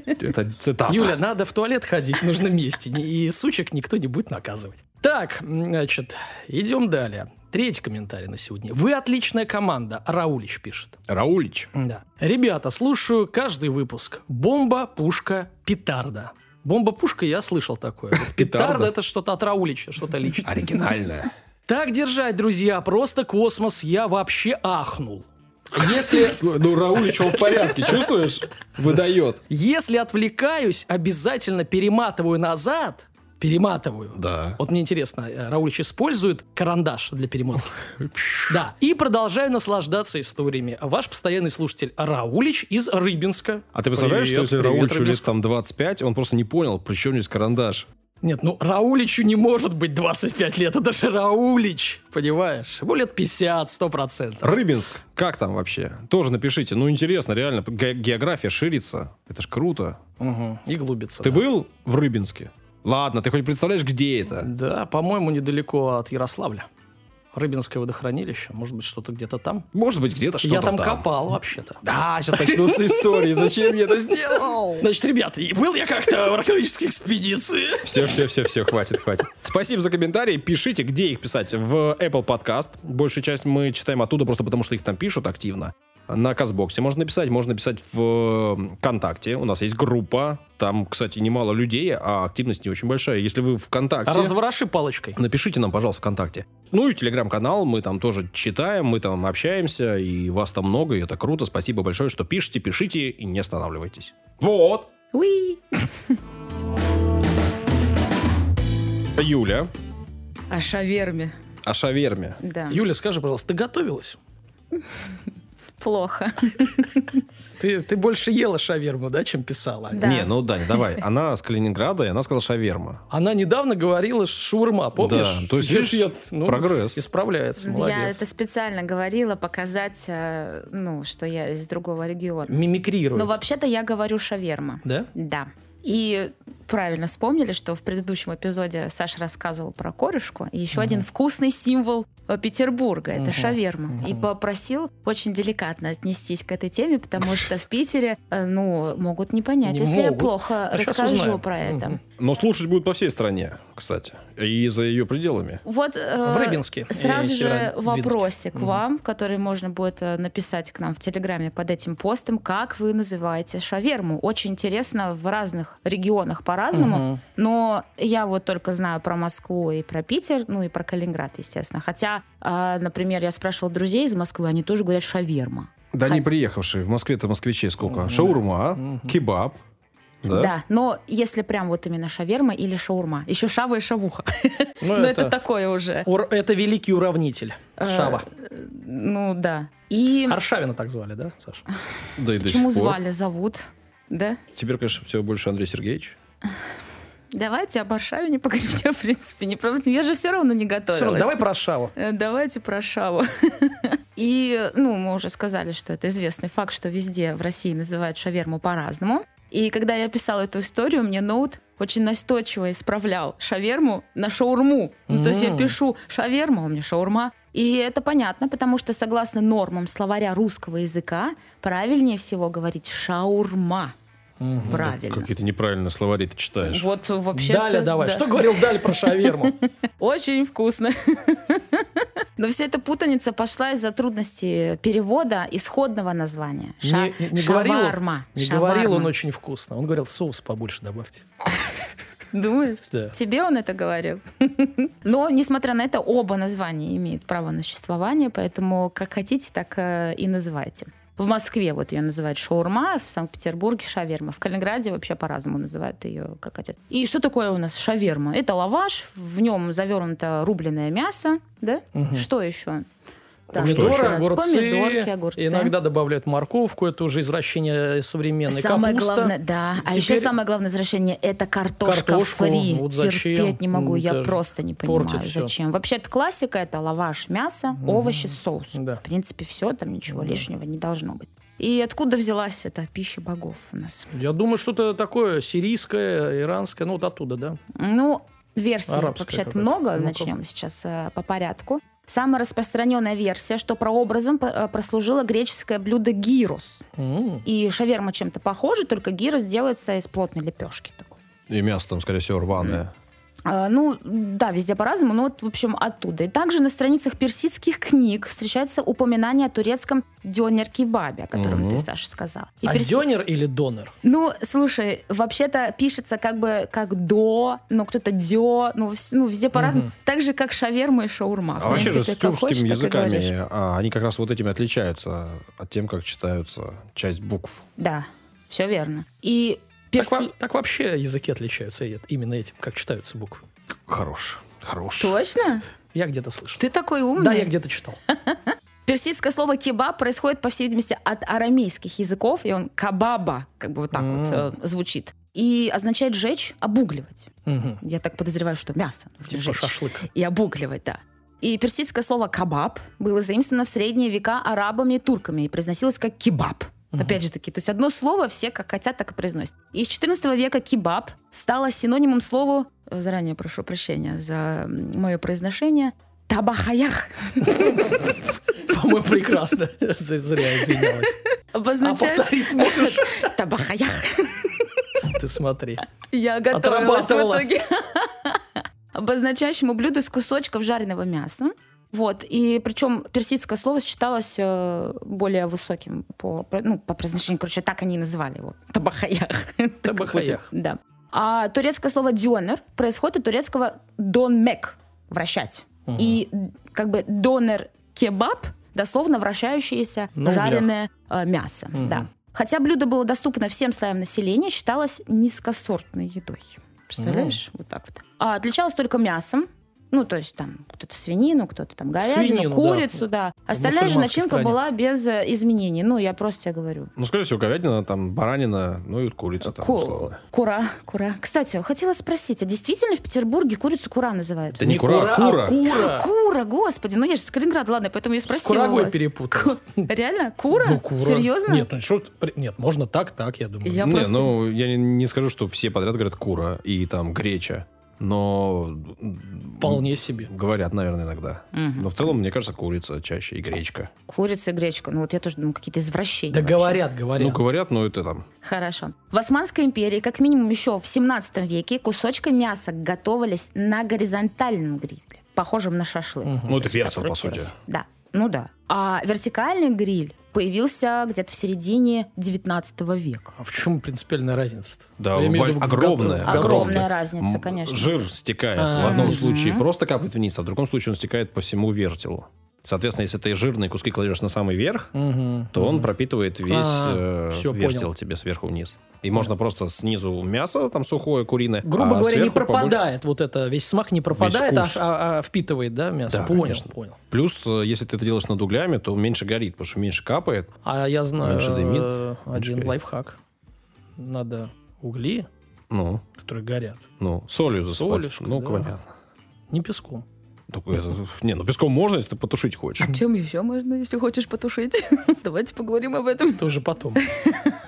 Это цитата. Юля, надо в туалет ходить в нужном месте, и сучек никто не будет наказывать. Так, значит, идем далее. Третий комментарий на сегодня. Вы отличная команда, Раулич пишет. Раулич. Да. Ребята, слушаю каждый выпуск. Бомба, пушка, петарда. Бомба-пушка, я слышал такое. [LAUGHS] Петарда? Это что-то от Раулича, что-то личное. Оригинальная. [LAUGHS] Так держать, друзья, просто космос, я вообще ахнул. Если, [LAUGHS] Ну, Раулич, он в порядке, чувствуешь? Выдает. если отвлекаюсь, обязательно перематываю назад. Перематываю. Да. Вот мне интересно, э, Раулич использует карандаш для перемотки? Да. И продолжаю наслаждаться историями. Ваш постоянный слушатель Раулич из Рыбинска. А ты представляешь, Привет, что если привет, Рауличу лет Рыбинск. там 25, он просто не понял, при чем здесь карандаш? Нет, ну Рауличу не может быть 25 лет, это же Раулич, понимаешь? Ему лет 50, 100%. Рыбинск, как там вообще? Тоже напишите. Ну, интересно, реально, ге- география ширится. Это ж круто. Угу, и глубится. Ты да. был в Рыбинске? Ладно, ты хоть представляешь, где это? Да, по-моему, недалеко от Ярославля. Рыбинское водохранилище, может быть, что-то где-то там. Может быть, где-то что-то Я там, копал вообще-то. Да, сейчас начнутся истории. Зачем я это сделал? [LAUGHS] Значит, ребята, и был я как-то в археологической экспедиции. Все, все, все, все, хватит, хватит. Спасибо за комментарии. Пишите, где их писать. В Apple Podcast. Большую часть мы читаем оттуда, просто потому что их там пишут активно. На Казбоксе можно написать, можно написать в ВКонтакте. У нас есть группа. Там, кстати, немало людей, а активность не очень большая. Если вы ВКонтакте... Развороши палочкой. Напишите нам, пожалуйста, ВКонтакте. Ну и телеграм-канал, мы там тоже читаем, мы там общаемся, и вас там много, и это круто. Спасибо большое, что пишете, пишите и не останавливайтесь. Вот. Уи. [LAUGHS] Юля О шаверме. о шаверме. Да. Юля, скажи, пожалуйста, ты готовилась? [LAUGHS] Плохо. Ты, ты больше ела шаверму, да, чем писала? Да. Не, ну Дань, давай. Она с Калининграда, и она сказала шаверма. Она недавно говорила шаурма, помнишь? Да, то есть, видишь, я, ну, прогресс. Исправляется, молодец. Я это специально говорила, показать, э, ну, что я из другого региона. Мимикрирует. Но вообще-то я говорю шаверма. Да? Да. И правильно вспомнили, что в предыдущем эпизоде Саша рассказывал про корешку. И еще один вкусный символ э, Петербурга это Мгм. шаверма. И попросил очень деликатно отнестись к этой теме, потому что в Питере, э, ну, могут не понять, Не если я могут. плохо А расскажу узнаем. про это. Но слушать будут по всей стране, кстати. И за ее пределами. Вот э, В Рыбинске Сразу же вопросик Мгм. вам, который можно будет э, написать к нам в Телеграме под этим постом. Как вы называете шаверму? Очень интересно в разных регионах по-разному. Мгм. Но я вот только знаю про Москву и про Питер, ну и про Калининград, естественно. Хотя, а, например, я спрашивала друзей из Москвы, они тоже говорят шаверма. Да Хай. не приехавшие. В Москве-то москвичей сколько? Мгм. Шаурма, Мгм. кебаб. Да? Да, но если прям вот именно шаверма или шаурма. Еще шава и шавуха. Ну, [LAUGHS] Но это такое уже. ур- это великий уравнитель. Э, Шава. Ну да. И Аршавина так звали, да, Саша? Да и до почему сих пор. звали, зовут? Да? Теперь, конечно, все больше Андрей Сергеевич. Давайте об Аршаве не поговорим, [LAUGHS] в принципе. Не про- Я же все равно не готовилась. Всё равно, давай про Шаву. Э, Давайте про Шаву. [LAUGHS] И, ну, мы уже сказали, что это известный факт, что везде в России называют шаверму по-разному. И когда я писала эту историю, мне ноут очень настойчиво исправлял шаверму на шаурму. Ну, то есть я пишу шаверма, у меня шаурма. И это понятно, потому что согласно нормам словаря русского языка правильнее всего говорить шаурма. Мгм. Правильно. Какие-то неправильно словари ты читаешь. Вот вообще. Даля давай. Что говорил Даль про шаверму? [LAUGHS] Очень вкусно. [LAUGHS] Но вся эта путаница пошла из-за трудности перевода исходного названия. Ша- Не- не- не говорил он- шаварма. Не говорил он Шаварма. очень вкусно. Он говорил, соус побольше добавьте. [LAUGHS] Думаешь? Да. Тебе он это говорил. Но, несмотря на это, оба названия имеют право на существование, поэтому как хотите, так э, и называйте. В Москве вот ее называют шаурма, в Санкт-Петербурге шаверма. В Калининграде вообще по-разному называют ее, как хотят. И что такое у нас шаверма? Это лаваш, в нем завернуто рубленое мясо, да? Мгм. Что еще? Так, Помидоры, что огурцы, Помидорки, огурцы. иногда добавляют морковку, это уже извращение современной Самое капуста. главное, да. А Теперь- еще самое главное возвращение это картошка Картошку, фри. вот зачем? Терпеть не могу, М, я просто не понимаю, зачем. Вообще это классика, это лаваш, мясо, овощи, соус. Да. В принципе, все, там ничего Да. лишнего не должно быть. И откуда взялась эта пища богов у нас? Я думаю, что-то такое сирийское, иранское, ну вот оттуда, да. Ну, версий Арабская вообще-то какая-то. много. Ну-ка. Начнем сейчас э, по порядку. Самая распространенная версия, что прообразом э, прослужило греческое блюдо гирос. М. И шаверма чем-то похожа, только гирос делается из плотной лепешки такой. И мясо там, скорее всего, рваное. А, Ну, да, везде по-разному, но вот, в общем, оттуда. И также на страницах персидских книг встречается упоминание о турецком дёнер-кебабе, о котором Мгм. ты, Саша, сказал. И А перси- дёнер или донор? Ну, слушай, вообще-то пишется как бы как до, но кто-то дё, ну, ну везде по-разному. Мгм. Так же, как шаверма и шаурма. А вообще же с тюркскими хочешь, языками, а, они как раз вот этим и отличаются от тем, как читаются часть букв. Да, все верно. И перси... во- так вообще языки отличаются именно этим, как читаются буквы. Хорош, хорош. Точно? Я где-то слышал. Ты такой умный. Да, я где-то читал. [LAUGHS] Персидское слово кебаб происходит, по всей видимости, от арамейских языков, и он кабаба, как бы вот так вот э, звучит. И означает жечь, обугливать. Я так подозреваю, что мясо нужно Типа жечь шашлык. и обугливать, да. И персидское слово кабаб было заимствовано в средние века арабами и турками и произносилось как кебаб. Опять же таки, то есть одно слово все как хотят, так и произносят. И с 14 века кебаб стало синонимом слову, э, заранее прошу прощения за мое произношение, табахаях. [LAUGHS] По-моему, прекрасно. Зря извинялась. А повторить сможешь? [LAUGHS] Табахаях. Ты смотри. Я готовилась в итоге. [LAUGHS] Обозначающему блюдо из кусочков жареного мяса. Вот, и причем персидское слово считалось э, более высоким по, ну, по произношению, короче, так они и называли его. [LAUGHS] Табахаях. Табахаях. Да. А турецкое слово дёнер происходит от турецкого донмек – вращать. Мгм. И как бы донер-кебаб – дословно вращающееся углях. жареное э, мясо. Мгм. Да. Хотя блюдо было доступно всем слоям населения, считалось низкосортной едой. Представляешь? Вот так вот. А отличалось только мясом. Ну, то есть там кто-то свинину, кто-то там говядину, Свинину, да. курицу, да. Остальная же начинка стране. была без э, изменений. Ну, я просто тебе говорю. Ну, скорее всего, говядина, там, баранина, ну и курица там, Ку- условно. кура, кура. Кстати, хотела спросить, а действительно в Петербурге курицу кура называют? Да не кура, а кура. а кура. Кура, господи, ну я же с Калининграда, ладно, поэтому я С спросила. у курагой вас. перепутал. Реально? Кура? Ну, кура. Серьезно? Нет, ну что, нет, можно так, так, я думаю. Я не, просто- ну, я не, не скажу, что все подряд говорят кура и там греча, но... Вполне себе. Говорят, наверное, иногда. Мгм. Но в целом, мне кажется, курица чаще и гречка. Курица и гречка. Ну вот я тоже думаю, какие-то извращения. Да вообще. говорят, говорят. Ну, говорят, но это там... Хорошо. В Османской империи, как минимум еще в 17 веке, кусочки мяса готовились на горизонтальном гриле, похожем на шашлык. Мгм. Ну, это вертел, по сути. Да. Ну да. А вертикальный гриль появился где-то в середине 19 века. А в чем принципиальная разница-то? Да, Я имею в виду огромная. в Огромная готовке. разница, конечно. Жир стекает. А, в одном случае просто капает вниз, а в другом случае он стекает по всему вертелу. Соответственно, если ты жирные куски кладешь на самый верх, Мгм, то он мгм. пропитывает весь А, э, всё, вертел понял. тебе сверху вниз. И можно просто снизу мясо там сухое, куриное. Грубо а говоря, не сверху побольше. пропадает вот это, весь смак не пропадает, а, а- а впитывает, да, мясо? Да, понял, конечно. понял. Плюс, э, если ты это делаешь над углями, то меньше горит, потому что меньше капает. А я знаю Меньше дымит, э, меньше один горит. лайфхак. Надо угли, Ну, которые горят, ну, солью засыпать. Солюшкой, ну, да. понятно. не песком. Не, ну песком можно, если ты потушить хочешь. А чем еще можно, если хочешь потушить? [LAUGHS] Давайте поговорим об этом. Это уже потом. [LAUGHS]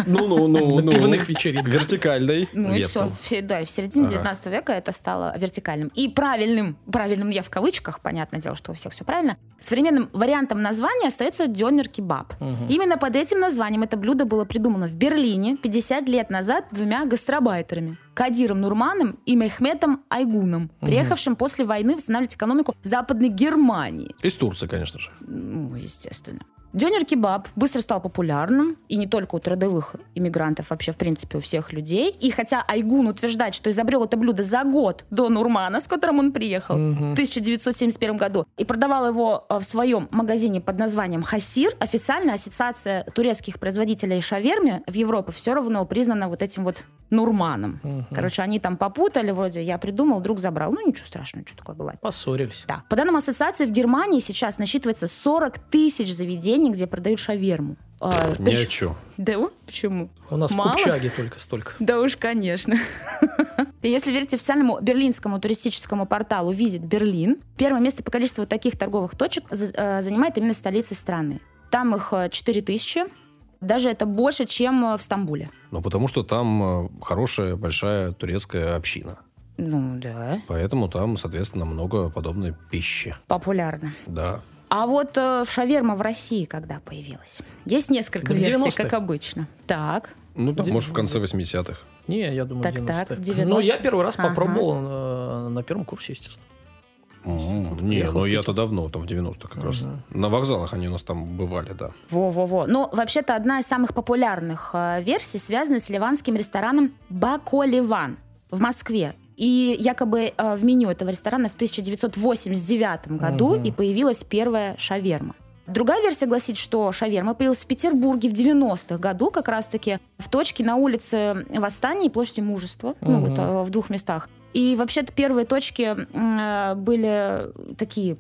Ну, ну, ну, На пивных вечеринках. Вертикальный. Ну и все, все, да, и в середине Ага. 19 века это стало вертикальным. И правильным, правильным я в кавычках, понятное дело, что у всех все правильно, современным вариантом названия остается дёнер-кебаб. Именно под этим названием это блюдо было придумано в Берлине 50 лет назад двумя гастробайтерами. Кадиром Нурманом и Мехметом Айгуном, приехавшим после войны восстанавливать экономику Западной Германии. Из Турции, конечно же. Ну, естественно. Дёнер-кебаб быстро стал популярным, и не только у трудовых иммигрантов, вообще, в принципе, у всех людей. И хотя Айгун утверждает, что изобрел это блюдо за год до Нурмана, с которым он приехал в 1971 году, и продавал его э, в своем магазине под названием «Хасир», официальная ассоциация турецких производителей шаверми в Европе все равно признана вот этим вот Нурманом. Короче, они там попутали, вроде я придумал, друг забрал. Ну, ничего страшного, что такое бывает. Поссорились. Да. По данным ассоциации, в Германии сейчас насчитывается 40 тысяч заведений, где продают шаверму. А, Ни причем- о чем. Да, почему? У нас Мало? в Купчаге только столько. Да уж, конечно. И если верить официальному берлинскому туристическому порталу Visit Berlin, первое место по количеству таких торговых точек э, занимает именно столица страны. Там их 4 тысячи. Даже это больше, чем э, в Стамбуле. Ну, потому что там э, хорошая, большая турецкая община. Ну, да. Поэтому там, соответственно, много подобной пищи. Популярно. Да. А вот э, шаверма в России когда появилась? Есть несколько Да версий, 90-х. как обычно. Так. Ну, там, может, в конце 80-х. Не, я думаю, Так, 90 так, в Ну, я 90-х. первый раз Ага. попробовал э, на первом курсе, естественно. М, Не, приехал ну я-то давно, там в 90-х как раз. На вокзалах они у нас там бывали, да. Во-во-во. Ну, вообще-то одна из самых популярных э, версий связана с ливанским рестораном Бако-Ливан в Москве. И якобы э, в меню этого ресторана в 1989 году Мгм. и появилась первая шаверма. Другая версия гласит, что шаверма появилась в Петербурге в 90-х году, как раз-таки в точке на улице Восстания и площади Мужества, ну, Мгм. вот, э, в двух местах. И вообще-то первые точки э, были такие,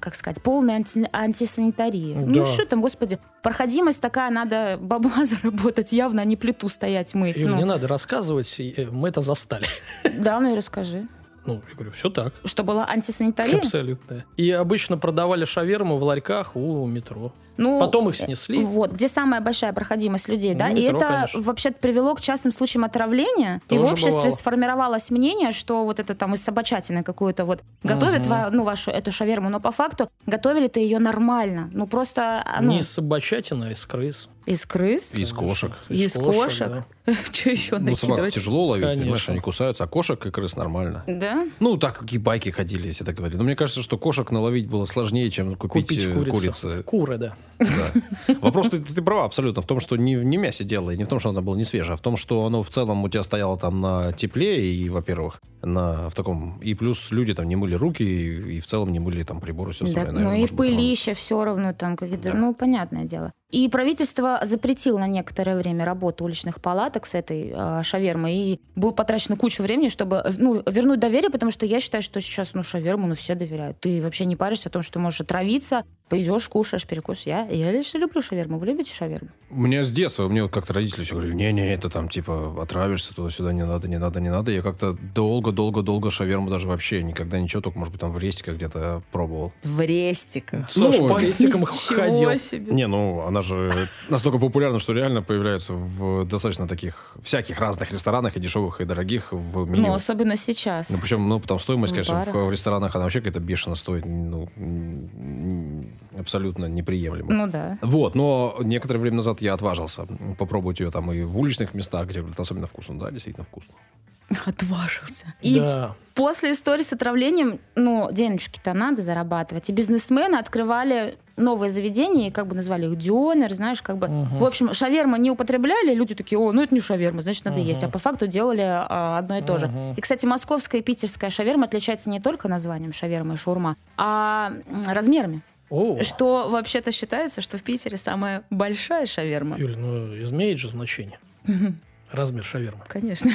как сказать, полные анти- антисанитарии. Да. Ну что там, господи, проходимость такая, надо бабла [LAUGHS] заработать явно, а не плиту стоять мыть. Юль, Ну, не надо рассказывать, э, мы это застали. [LAUGHS] да, ну и расскажи. Ну, я говорю, все так. Что была антисанитария? Абсолютно. И обычно продавали шаверму в ларьках у метро. Ну, Потом их снесли. Вот, где самая большая проходимость людей, Ну, да, и метро, это конечно. вообще-то привело к частым случаям отравления, и в Тоже обществе бывало. сформировалось мнение, что вот это там из собачатины какую-то вот готовят, Мгм. ва- ну, вашу эту шаверму, но по факту готовили-то ее нормально, ну, просто, а, ну, Не из собачатины, а из крыс. из крыс, И из кошек. из кошек, да. [LAUGHS] что еще Ну, собак тяжело ловить, Конечно. понимаешь, они кусаются, а кошек и крыс нормально. Да? Ну, так, какие байки ходили, если так говорить. Но мне кажется, что кошек наловить было сложнее, чем купить, Купить э, курицу. курицы. Куры, да. Да. Вопрос, ты, ты права абсолютно, в том, что не, не мясе дело, и не в том, что оно было не свежее, а в том, что оно в целом у тебя стояло там на тепле, и, во-первых, на, в таком... И плюс люди там не мыли руки, и, и в целом не мыли там приборы, все Да, остальное. ну и пылище все равно там какие-то, Да. ну понятное дело. И правительство запретило на некоторое время работу уличных палаток с этой э, шавермой, и было потрачено кучу времени, чтобы э, ну, вернуть доверие, потому что я считаю, что сейчас ну шаверму ну все доверяют. Ты вообще не паришься о том, что можешь отравиться, пойдешь, кушаешь перекус. Я, я лишь люблю шаверму. Вы любите шаверму? У меня с детства, мне вот как-то родители все говорили, не-не, это там типа отравишься туда-сюда, не надо, не надо, не надо. Я как-то долго-долго-долго шаверму даже вообще никогда ничего, только, может быть, там в рестиках где-то пробовал. В рестиках. Саша Ну, по рестикам ходил. себе. Не, ну, она же настолько популярна, что реально появляется в достаточно таких всяких разных ресторанах, и дешевых, и дорогих в меню. Ну, особенно сейчас. Ну, причем, ну, там стоимость, В конечно, в, в ресторанах, она вообще какая-то бешено стоит, ну, абсолютно неприемлемо. Ну да. Вот, но некоторое время назад я отважился попробовать ее там и в уличных местах, где говорят, особенно вкусно. Да, действительно вкусно. Отважился. И Да. После истории с отравлением, ну, денежки-то надо зарабатывать. И бизнесмены открывали новые заведения, и как бы назвали их дионер, знаешь, как бы... В общем, шаверма не употребляли, люди такие, о, ну это не шаверма, значит, надо есть. А по факту делали а, одно и то же. И, кстати, московская и питерская шаверма отличаются не только названием шаверма и шаурма, а размерами. О, Что вообще-то считается, что в Питере самая большая шаверма. Юля, ну имеет же значение. [LAUGHS] Размер шавермы. Конечно.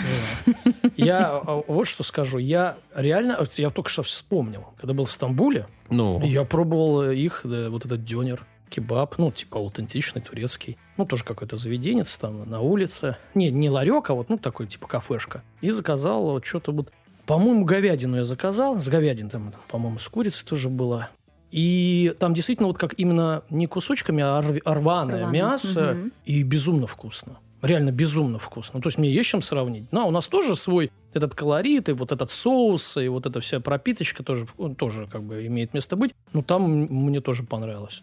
Да. Я а, вот что скажу. Я реально, я только что вспомнил, когда был в Стамбуле, Ну, я пробовал их, да, вот этот дёнер, кебаб, ну, типа аутентичный, турецкий. Ну, тоже какой-то заведенец там на улице. Не, не ларек, а вот, ну, такой, типа, кафешка. И заказал вот что-то вот... По-моему, говядину я заказал. С говядин там, по-моему, с курицей тоже было. И там действительно вот как именно не кусочками, а рв- рваное Рваное, мясо. мгм. И безумно вкусно. Реально безумно вкусно. То есть мне есть чем сравнить. Ну, а у нас тоже свой этот колорит, и вот этот соус, и вот эта вся пропиточка тоже, тоже как бы имеет место быть. Но там мне тоже понравилось.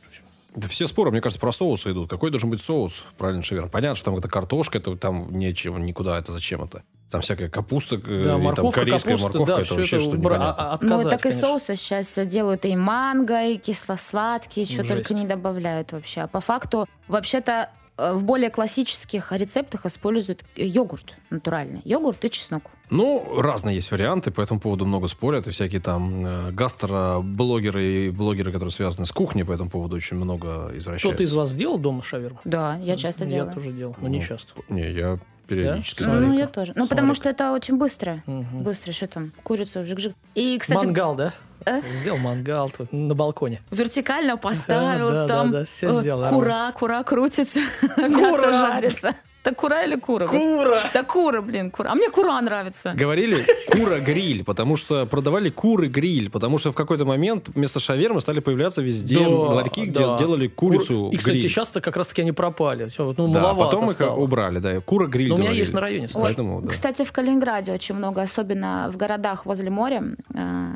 Да все споры, мне кажется, про соусы идут. Какой должен быть соус в правильной шаверме? Понятно, что там это картошка, это там нечего, никуда, это зачем это? Там всякая капуста, э, и Да, там морковка, корейская капуста, морковка, да, это все вообще это что убра- непонятно. а- Ну, отказать, так и конечно. соусы сейчас делают и манго, и кисло-сладкие, что Жесть. только не добавляют вообще. А по факту, вообще-то, в более классических рецептах используют э, йогурт натуральный. Йогурт и чеснок. Ну, разные есть варианты, по этому поводу много спорят, и всякие там э, гастроблогеры и блогеры, которые связаны с кухней, по этому поводу очень много извращают. Кто-то из вас делал дома шаверму? Да, я часто я делаю. тоже делал, но не Ну, часто. Не, я периодически. Да? Ну, я тоже. Ну, потому что это очень быстро. Мгм. Быстро, что там, курицу, жик-жик. И, кстати, Мангал, да? Э? Сделал мангал тут на балконе. вертикально поставил, да, там да, да, всё э, сделал, кура, кура крутится, [LAUGHS] мясо жарится. Так кура или кура? Кура! Да кура, блин, кура. А мне кура нравится. Говорили кура-гриль, потому что продавали куры-гриль, потому что в какой-то момент вместо шавермы стали появляться везде Да, ларьки, где да. делали курицу Кур- И, кстати, гриль. сейчас-то как раз-таки они пропали. Ну, Да, потом их стало. убрали, да, кура-гриль Но у меня есть на районе, кстати. Поэтому, да. Кстати, в Калининграде очень много, особенно в городах возле моря, э,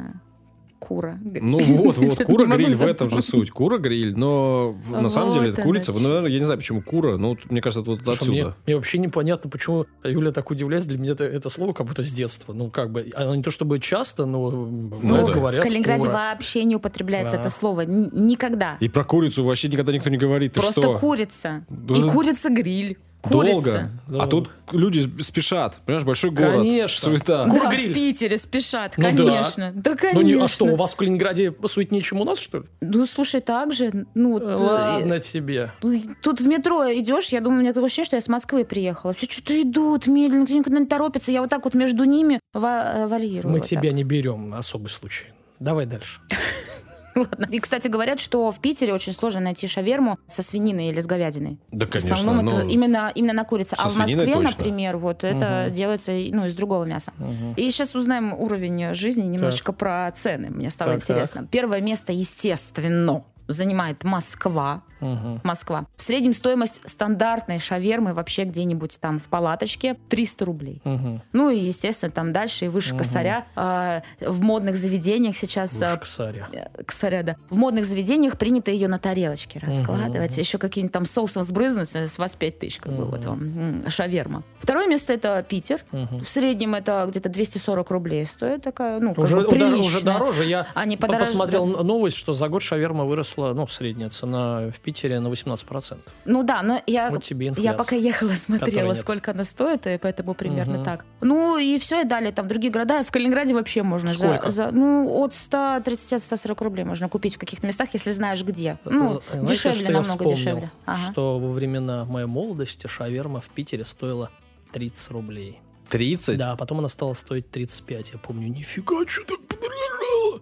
кура. Ну [LAUGHS] вот, вот, Чё-то кура не могу гриль, в этом же суть. Кура гриль, но на самом деле это курица. Ну, я не знаю, почему кура, но мне кажется, это вот отсюда. мне вообще непонятно, почему Юля так удивляется. Для меня это, это слово как будто с детства. Ну, как бы, оно не то чтобы часто, но Ну говорят. В Калининграде вообще не употребляется это слово. Никогда. И про курицу вообще никогда никто не говорит. Просто курица. И курица-гриль. Курица. Долго. Долго. А тут люди спешат. Понимаешь, большой город. Конечно. Суета. Да, Кур-гриль. в Питере спешат, Ну да. конечно. Да, конечно. Ну, не, а что, у вас в Калининграде суетнее, чем у нас, что ли? Ну, слушай, так же. Ну, э, Ладно тебе. Ну, Тут в метро идешь, я думаю, у меня такое ощущение, что я с Москвы приехала. Все что-то идут медленно, никто никуда не торопится. Я вот так вот между ними ва- вальирую. Мы вот тебя не берем особый случай. Давай дальше. [LAUGHS] так. [LAUGHS] Ладно. И, кстати, говорят, что в Питере очень сложно найти шаверму со свининой или с говядиной. Да, В конечно. основном это ну, именно, именно на курице. со А в Москве, точно. например, вот это Мгм. делается ну, из другого мяса. И сейчас узнаем уровень жизни немножечко про цены. Мне стало Так, так. интересно. Первое место, естественно, занимает Москва. Мгм. Москва. В среднем стоимость стандартной шавермы вообще где-нибудь там в палаточке 300 рублей. Мгм. Ну и, естественно, там дальше и выше Мгм. косаря. А, в модных заведениях сейчас... а, Ушко Саря. э, Косаря, да. В модных заведениях принято ее на тарелочке раскладывать. мгм. Еще каким-нибудь там соусом сбрызнуть, э, с вас 5 тысяч, как бы Мгм. вот вам шаверма. Второе место это Питер. Мгм. В среднем это где-то 240 рублей стоит такая, ну, Уже, бы уже дороже. Я Они по- подорож- посмотрел новость, что за год шаверма выросла, ну, средняя цена в Питере на 18%. Ну да, но я, Вот тебе я пока ехала, [LAUGHS] смотрела, сколько она стоит, и поэтому примерно Мгм. так. Ну и все, и далее там другие города. В Калининграде вообще можно за, Сколько? за, ну, от 130-140 рублей можно купить в каких-то местах, если знаешь где. Ну, Знаете, дешевле, что я намного вспомнил? дешевле. Ага. Что во времена моей молодости шаверма в Питере стоила 30 рублей. 30? Да, потом она стала стоить 35. Я помню, нифига, что так подорожало.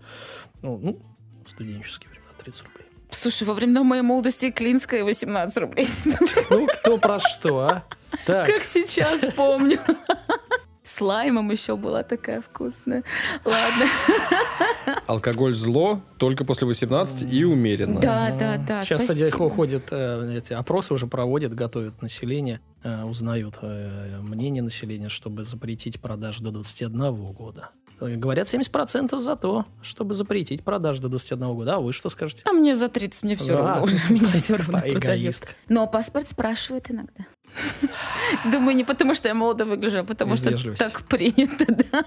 Ну, ну, студенческие времена, 30 рублей. Слушай, во времена моей молодости Клинская 18 рублей. Ну, кто про что, а? Так, Как сейчас помню. С лаймом еще была такая вкусная. Ладно. Алкоголь зло только после 18 и умеренно. Да, да, да. Сейчас кстати, спасибо. ходят, э, эти опросы уже проводят, готовят население, э, узнают э, мнение населения, чтобы запретить продажу до 21 года. Э, Говорят, 70% за то, чтобы запретить продажу до 21 года. А вы что скажете? А мне за 30, мне все Да. равно. [LAUGHS] Меня все равно эгоистка. Но паспорт спрашивает иногда. [LAUGHS] Думаю, не потому, что я молодо выгляжу, а потому что так принято, [LAUGHS] да.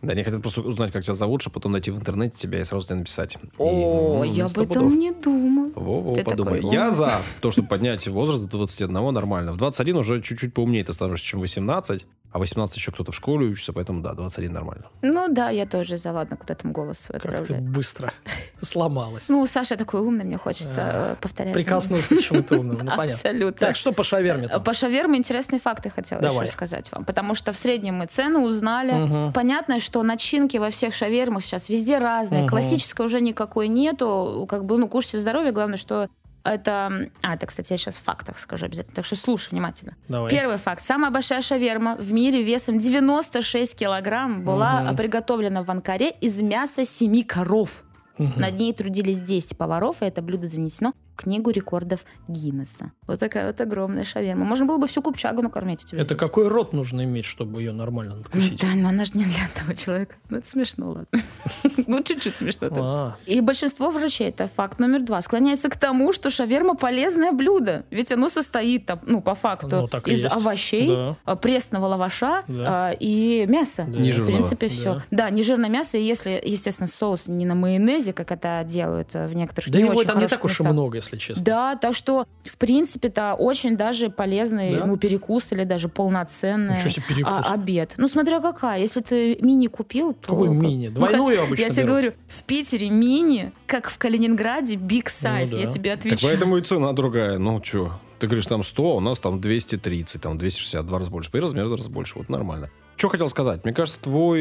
Да, они хотят просто узнать, как тебя зовут, чтобы потом найти в интернете тебя и сразу тебе написать. И, О, м, я об сто этом пудов. не думал. Во-во, Ты подумай. такой, Я за то, чтобы поднять возраст до 21 нормально. В 21 уже чуть-чуть поумнее ты становишься, чем 18. А 18 еще кто-то в школе учится, поэтому да, 21 нормально. Ну да, я тоже за ладно, куда там голос свой Как ты быстро [LAUGHS] сломалась. Ну, Саша такой умный, мне хочется А, э, повторять. Прикоснуться к чему-то умному, ну понятно. Абсолютно. Так, что по шаверме там? По шаверме интересные факты хотела еще рассказать вам. Потому что в среднем мы цены узнали. Понятно, что начинки во всех шавермах сейчас везде разные. Классической уже никакой нету. Как бы, ну, кушайте здоровье. Главное, что это... А, это, кстати, я сейчас в фактах скажу обязательно. Так что слушай внимательно. Давай. Первый факт. Самая большая шаверма в мире весом 96 килограмм была Мгм. приготовлена в Анкаре из мяса семи коров. Мгм. Над ней трудились 10 поваров, и это блюдо занесено книгу рекордов Гиннесса. Вот такая вот огромная шаверма. Можно было бы всю купчагу накормить у тебя. Это здесь. какой рот нужно иметь, чтобы ее нормально надкусить? Да, но она же не для этого человека. Ну, это смешно, ладно. [LAUGHS] Ну, чуть-чуть смешно. А, И большинство врачей, это факт номер два, склоняется к тому, что шаверма полезное блюдо. Ведь оно состоит, ну, по факту, Ну, из овощей, а, пресного лаваша а, и мяса. В принципе, все. Да, нежирное мясо, и если, естественно, соус не на майонезе, как это делают э, в некоторых Да его там не так уж и много, если честно. Да, так что, в принципе-то, очень даже полезный Да? ну, перекус или даже полноценный себе а, обед. Ну, смотря какая. Если ты мини купил, то... Какой как- мини? Ну, Двойную хотя- обычно Я тебе берут. говорю, в Питере мини, как в Калининграде, big size. Ну Я да. тебе Так отвечаю. поэтому и цена другая. Ну, что? Ты говоришь, там 100, а у нас там 230, там 260, два раза больше. По размер в два раза больше. Вот нормально. Что хотел сказать? Мне кажется, твой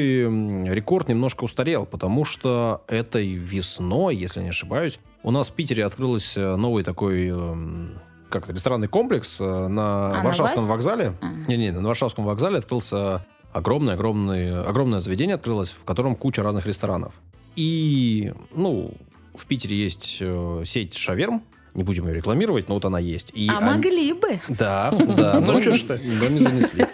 рекорд немножко устарел, потому что этой весной, если не ошибаюсь, у нас в Питере открылся новый такой эм, как это, ресторанный комплекс э, на на Варшавском Вась? вокзале. А. Не-не, на Варшавском вокзале открылся огромное, огромное, огромное заведение открылось, в котором куча разных ресторанов. И, ну, в Питере есть э, сеть шаверм, не будем ее рекламировать, но вот она есть. И А они- могли бы. Да, [LAUGHS] да, но, Ну что? но не занесли.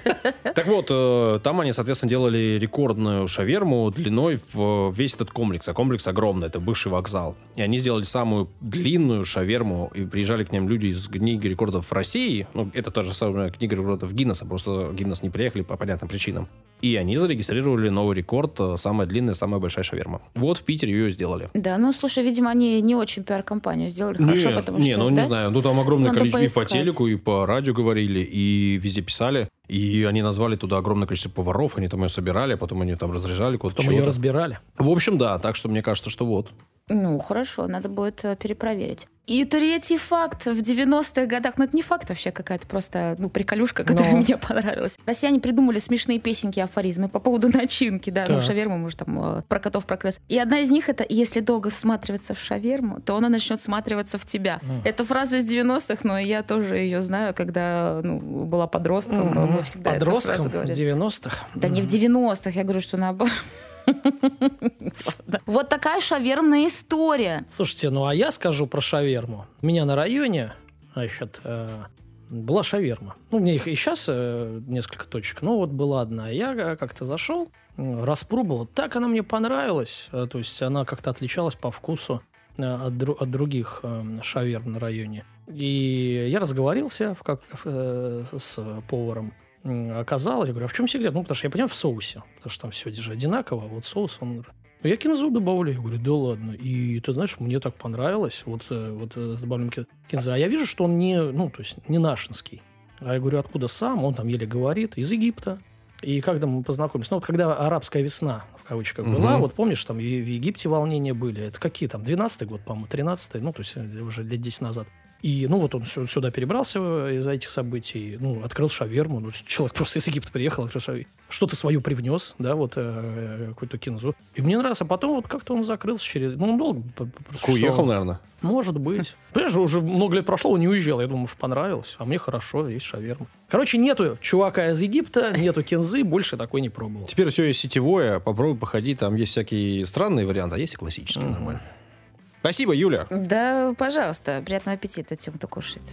Так вот, э, там они, соответственно, делали рекордную шаверму длиной в весь этот комплекс. А комплекс огромный, это бывший вокзал. И они сделали самую длинную шаверму, и приезжали к ним люди из книги рекордов России. Ну, это та же самая книга рекордов Гиннесса, просто Гиннес не приехали по понятным причинам. И они зарегистрировали новый рекорд, э, самая длинная, самая большая шаверма. Вот в Питере ее сделали. Да, ну, слушай, видимо, они не очень пиар-компанию сделали хорошо, не, потому не, что... ну не да? знаю, ну там огромное Надо количество и по поискать. телеку, и по радио говорили, и везде писали, и они назвали туда огромное количество поваров, они там ее собирали, а потом они там разряжали куда-то. Потом ее разбирали. В общем, да, так что мне кажется, что вот. Ну, хорошо, надо будет э, перепроверить. И третий факт. В 90-х годах, ну это не факт вообще, какая-то просто, ну, приколюшка, [LAUGHS] которая Ну. мне понравилась. Россияне придумали смешные песенки, афоризмы по поводу [LAUGHS] начинки, да, ну, Так. шаверма, может, там, э, про котов, про крыс. И одна из них это «Если долго всматриваться в шаверму, то она начнет всматриваться в тебя». Мгм. Это фраза из 90-х, но я тоже ее знаю, когда, ну, была подростком, мы всегда Подростком в говорили. 90-х. Да не в 90-х, я говорю, что наоборот. Вот такая шавермная история. Слушайте, ну а я скажу про шаверму. У меня на районе, значит, э, была шаверма. Ну, меня их и сейчас несколько точек, но вот была одна. Я э, как-то зашел, распробовал. Так она мне понравилась. Э, То есть она как-то отличалась по вкусу э, от, дру- от других э, шаверм на районе. И я разговорился в как, э, с поваром. Оказалось, я говорю, а в чем секрет? Ну, потому что я понимаю, в соусе. Потому что там все же одинаково. Вот соус, он ну, Я кинзу добавляю. Я говорю, да ладно. И ты знаешь, мне так понравилось. Вот, э, вот э, с добавлением кин- кинзы. А я вижу, что он не, ну, то есть не нашинский. А я говорю, откуда сам? Он там еле говорит. Из Египта. И когда мы познакомились, ну вот когда арабская весна, в кавычках, Мгм. была, вот помнишь, там и в Египте волнения были. Это какие там, 12-й год, по-моему, 13-й, ну, то есть э, уже лет 10 назад. И, ну, вот он сю- сюда перебрался э, из-за этих событий, ну, открыл шаверму. Ну, [LAUGHS] человек просто из Египта приехал, открыл шаверму. Что-то свое привнес, да, вот э, какую-то кинзу. И мне нравится. А потом вот как-то он закрылся через... Ну, он долго. Уехал, наверное. Может быть. [LAUGHS] Понимаешь, уже много лет прошло, он не уезжал. Я думаю, может, понравилось. А мне хорошо, есть шаверма. Короче, нету чувака из Египта, нету кинзы, больше такой не пробовал. Теперь все есть сетевое, попробуй походи, там есть всякие странные варианты, а есть и классические, Мгм. нормально. Спасибо, Юля. Да, пожалуйста, приятного аппетита тем, кто кушает.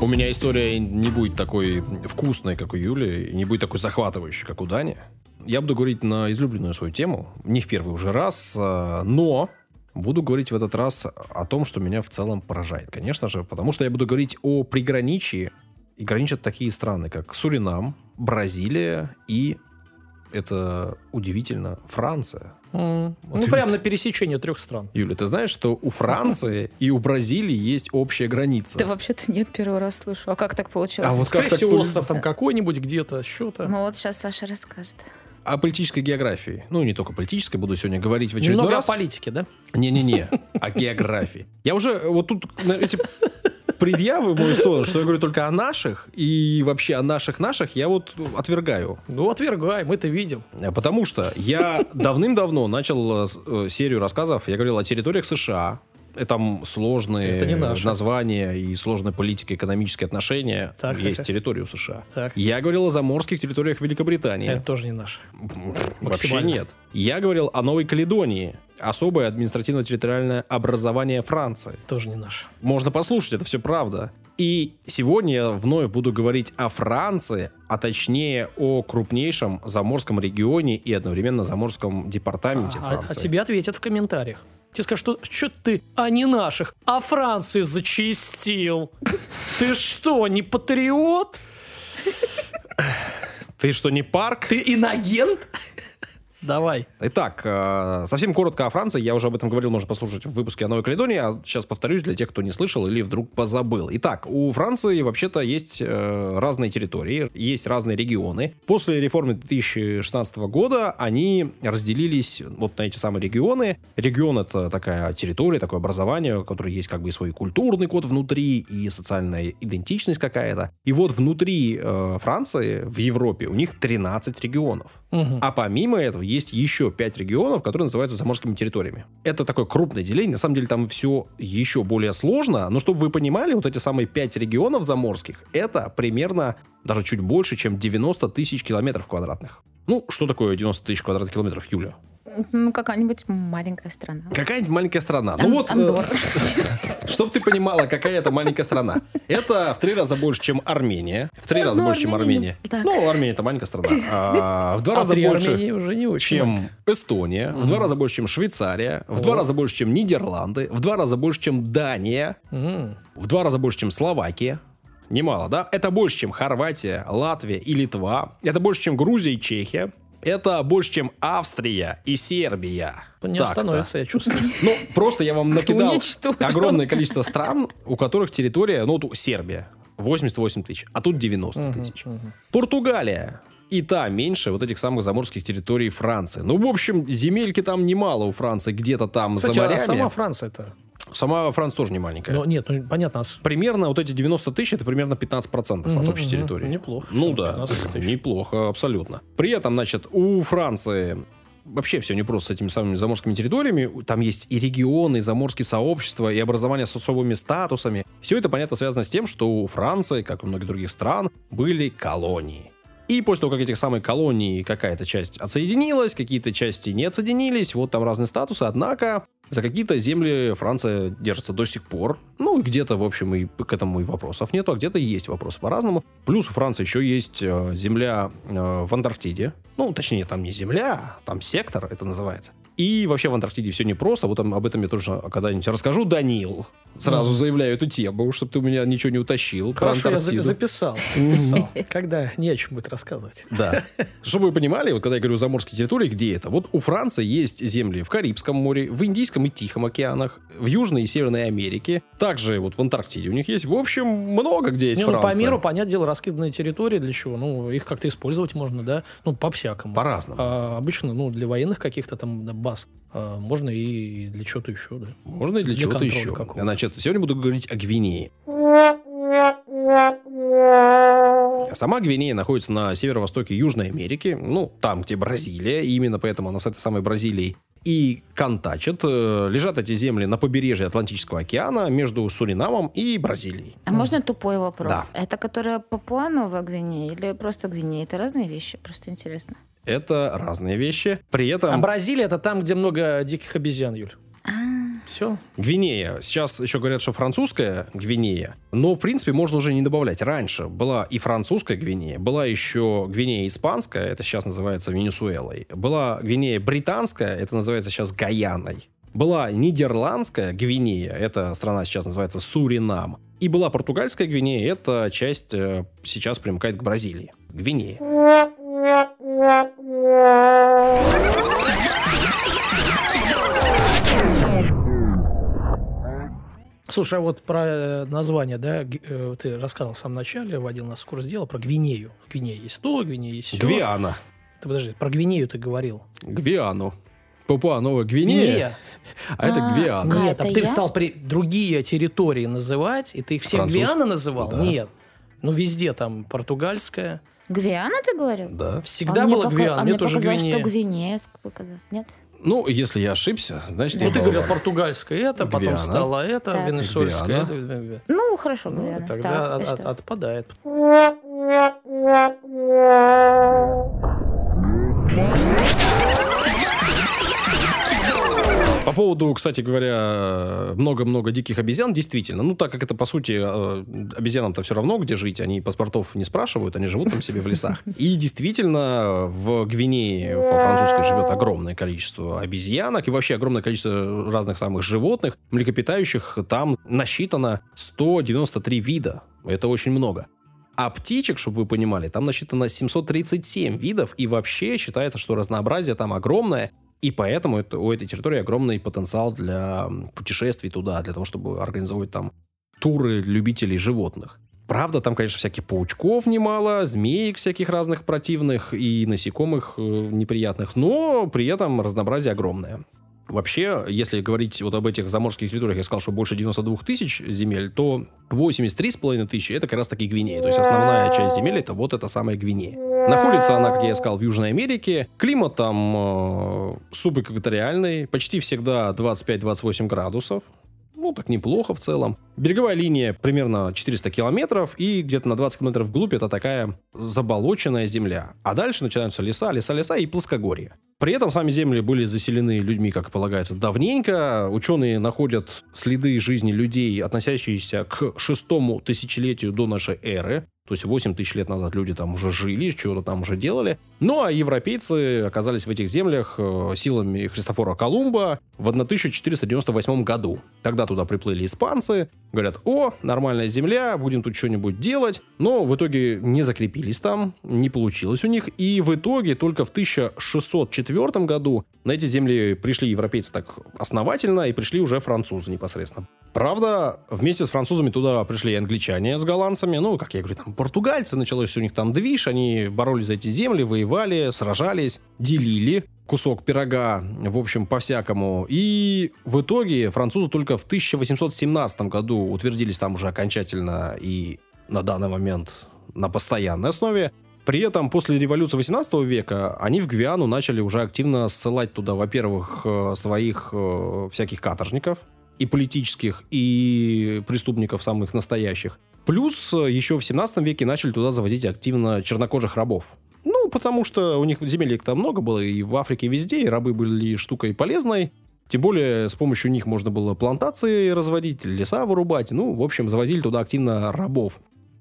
У меня история не будет такой вкусной, как у Юли, и не будет такой захватывающей, как у Дани. Я буду говорить на излюбленную свою тему, не в первый уже раз, а, но буду говорить в этот раз о том, что меня в целом поражает, конечно же, потому что я буду говорить о приграничии, и граничат такие страны, как Суринам, Бразилия и, это удивительно, Франция. М. Ну, прямо на пересечении трех стран. Юля, ты знаешь, что у Франции [LAUGHS] и у Бразилии есть общая граница? Да вообще-то нет, первый раз слышу. А как так получилось? А вот Скорее как всего, остров там какой-нибудь где-то, что-то. Ну вот сейчас Саша расскажет. О политической географии. Ну, не только политической, буду сегодня говорить в очередной Немного раз. о политике, да? Не-не-не, о географии. Я уже вот тут эти предъявы в мою сторону, что я говорю только о наших, и вообще о наших-наших я вот отвергаю. Ну, отвергай, мы это видим. Э, Потому что я давным-давно начал э, э, серию рассказов, я говорил о территориях США, там сложные Это не наше. названия и сложные политико-экономические отношения. Так, есть так. территории у США. Так. Я говорил о заморских территориях Великобритании. Это тоже не наше. Вообще нет. Я говорил о Новой Каледонии. Особое административно-территориальное образование Франции. Тоже не наше. Можно послушать, это все правда. И сегодня я вновь буду говорить о Франции, а точнее о крупнейшем заморском регионе и одновременно заморском департаменте А, а Франции. тебе ответят в комментариях. Тебе скажут, что, что ты, а не наших, а Франции зачистил. [LAUGHS] Ты что, не патриот? Ты что, не парк? Ты инагент? Давай. Итак, э, совсем коротко о Франции. Я уже об этом говорил, можно послушать в выпуске о Новой Каледонии. А сейчас повторюсь для тех, кто не слышал или вдруг позабыл. Итак, у Франции вообще-то есть э, разные территории, есть разные регионы. После реформы 2016 года они разделились вот на эти самые регионы. Регион — это такая территория, такое образование, у которой есть как бы и свой культурный код внутри, и социальная идентичность какая-то. И вот внутри э, Франции, в Европе, у них 13 регионов. Мгм. А помимо этого есть еще пять регионов, которые называются заморскими территориями. Это такое крупное деление. На самом деле там все еще более сложно. Но чтобы вы понимали, вот эти самые пять регионов заморских, это примерно даже чуть больше, чем 90 тысяч километров квадратных. Ну, что такое 90 тысяч квадратных километров, Юля? Ну, какая-нибудь маленькая страна. Какая-нибудь маленькая страна. Ан- ну вот, Андорра. [LAUGHS] чтобы ты понимала, какая это маленькая страна. Это в три раза больше, чем Армения. В три раза Ну, больше, чем Армения, так. Ну, Армения это маленькая страна. [LAUGHS] А, в два А раза больше. Армении уже не очень. чем Эстония, в два раза больше, чем Швейцария, в два раза больше, чем Нидерланды, в два раза больше, чем Дания, в два раза больше, чем Словакия. Немало, да? Это больше, чем Хорватия, Латвия и Литва. Это больше, чем Грузия и Чехия. Это больше, чем Австрия и Сербия. Не Так-то. остановится, я чувствую. [LAUGHS] Ну, просто я вам [LAUGHS] накидал огромное количество стран, у которых территория, ну, вот Сербия, 88 тысяч, а тут 90 тысяч. Португалия. И та меньше вот этих самых заморских территорий Франции. Ну, в общем, земельки там немало у Франции, где-то там Кстати, за а морями. сама Франция-то? Сама Франция тоже не маленькая. Ну, нет, ну, понятно. а Примерно вот эти 90 тысяч, это примерно 15% от Мгм, общей мгм. территории. Неплохо. Ну да, 15 тысяч. неплохо, абсолютно. При этом, значит, у Франции вообще все непросто с этими самыми заморскими территориями. Там есть и регионы, и заморские сообщества, и образование с особыми статусами. Все это, понятно, связано с тем, что у Франции, как и у многих других стран, были колонии. И после того, как этих самых колоний какая-то часть отсоединилась, какие-то части не отсоединились, вот там разные статусы, однако за какие-то земли Франция держится до сих пор. Ну, где-то, в общем, и к этому и вопросов нету, а где-то есть вопросы по-разному. Плюс у Франции еще есть э, земля э, в Антарктиде. Ну, точнее, там не земля, а там сектор это называется. И вообще в Антарктиде все непросто. Вот об этом я тоже когда-нибудь расскажу. Данил, сразу Мгм. заявляю эту тему, чтобы ты у меня ничего не утащил. Хорошо, я за- записал. [LAUGHS] записал. Когда не о чем будет рассказывать. Да. [LAUGHS] Чтобы вы понимали, вот когда я говорю заморские территории, где это? Вот у Франции есть земли в Карибском море, в Индийском и Тихом океанах, в Южной и Северной Америке, также вот в Антарктиде у них есть. В общем, много где есть Не, ну, по Франция. миру, понятное дело, раскиданные территории для чего? Ну, их как-то использовать можно, да? Ну, по-всякому. По-разному. А обычно, ну, для военных каких-то там баз а, можно и для чего-то еще, да. Можно и для, Для чего-то еще. какого-то. Значит, сегодня буду говорить о Гвинее. Сама Гвинея находится на северо-востоке Южной Америки, ну, там, где Бразилия, и именно поэтому она с этой самой Бразилией и контачит. Э, Лежат эти земли на побережье Атлантического океана между Суринамом и Бразилией. А можно тупой вопрос? Да. Это которая Папуа Новая Гвинея или просто Гвинея? Это разные вещи? Просто интересно. Это разные вещи. При А этом Бразилия это там, где много диких обезьян, Юль. Все. Гвинея, сейчас еще говорят, что французская Гвинея, но, в принципе, можно уже не добавлять. Раньше была и французская Гвинея, была еще Гвинея испанская, это сейчас называется Венесуэлой, была Гвинея британская, это называется сейчас Гаяной, была нидерландская Гвинея, эта страна сейчас называется Суринам, и была португальская Гвинея, эта часть э, сейчас примыкает к Бразилии. Гвинея. Слушай, а вот про э, название, да, э, ты рассказывал в самом начале, водил нас в курс дела про Гвинею. Гвинея есть то, Гвинея есть все. Гвиана. Ты подожди, про Гвинею ты говорил. Гвиану. Папуа Новая Гвинея. Гвинея. А, а, ну, а это Гвиана. Нет, а ты я? стал при... другие территории называть, и ты их все Гвиана называл? Да. Нет. Ну, везде там португальская, Гвиана ты говорил? Да. Всегда а мне было пока- Гвиана, а мне тоже показалось, Гвинея. что Гвинея показал. Нет? Ну, если я ошибся, значит, Ну, я ты говорил болван. португальская это, потом Гвиана. стало это, Так. венесуэльская Гвиана. это. Ну, хорошо, Ну, Гвиана. тогда Так, от- что? отпадает. По поводу, кстати говоря, много-много диких обезьян, действительно, ну, так как это, по сути, э, обезьянам-то все равно, где жить, они паспортов не спрашивают, они живут там себе в лесах. [LAUGHS] И действительно, в Гвинее, во французской, живет огромное количество обезьянок и вообще огромное количество разных самых животных, млекопитающих, там насчитано 193 вида. Это очень много. А птичек, чтобы вы понимали, там насчитано 737 видов, и вообще считается, что разнообразие там огромное, и поэтому это, у этой территории огромный потенциал для путешествий туда, для того, чтобы организовывать там туры любителей животных. Правда, там, конечно, всяких паучков немало, змеек всяких разных противных и насекомых э, неприятных, но при этом разнообразие огромное. Вообще, если говорить вот об этих заморских территориях, я сказал, что больше 92 тысяч земель, то 83,5 тысячи это как раз таки Гвинея. То есть основная часть земель это вот эта самая Гвинея. Находится она, как я сказал, в Южной Америке. Климат там э, субэкваториальный, почти всегда 25-28 градусов. Ну, так неплохо в целом. Береговая линия примерно 400 километров, и где-то на 20 километров вглубь это такая заболоченная земля. А дальше начинаются леса, леса, леса и плоскогорье. При этом сами земли были заселены людьми, как полагается, давненько. Ученые находят следы жизни людей, относящиеся к шестому тысячелетию до нашей эры. То есть 8 тысяч лет назад люди там уже жили, чего-то там уже делали. Ну, а европейцы оказались в этих землях э, силами Христофора Колумба в 1498 году. Тогда туда приплыли испанцы, говорят, о, нормальная земля, будем тут что-нибудь делать. Но в итоге не закрепились там, не получилось у них. И в итоге только в 1604 году на эти земли пришли европейцы так основательно, и пришли уже французы непосредственно. Правда, вместе с французами туда пришли и англичане с голландцами, ну, как я говорю, там португальцы, началось у них там движ, они боролись за эти земли, воевали, сражались, делили кусок пирога, в общем, по-всякому. И в итоге французы только в 1817 году утвердились там уже окончательно и на данный момент на постоянной основе. При этом после революции 18 века они в Гвиану начали уже активно ссылать туда, во-первых, э, своих э, всяких каторжников, и политических, и преступников самых настоящих. Плюс э, еще в 17 веке начали туда заводить активно чернокожих рабов. Ну, потому что у них земель там много было, и в Африке везде, и рабы были штукой полезной. Тем более, с помощью них можно было плантации разводить, леса вырубать. Ну, в общем, завозили туда активно рабов.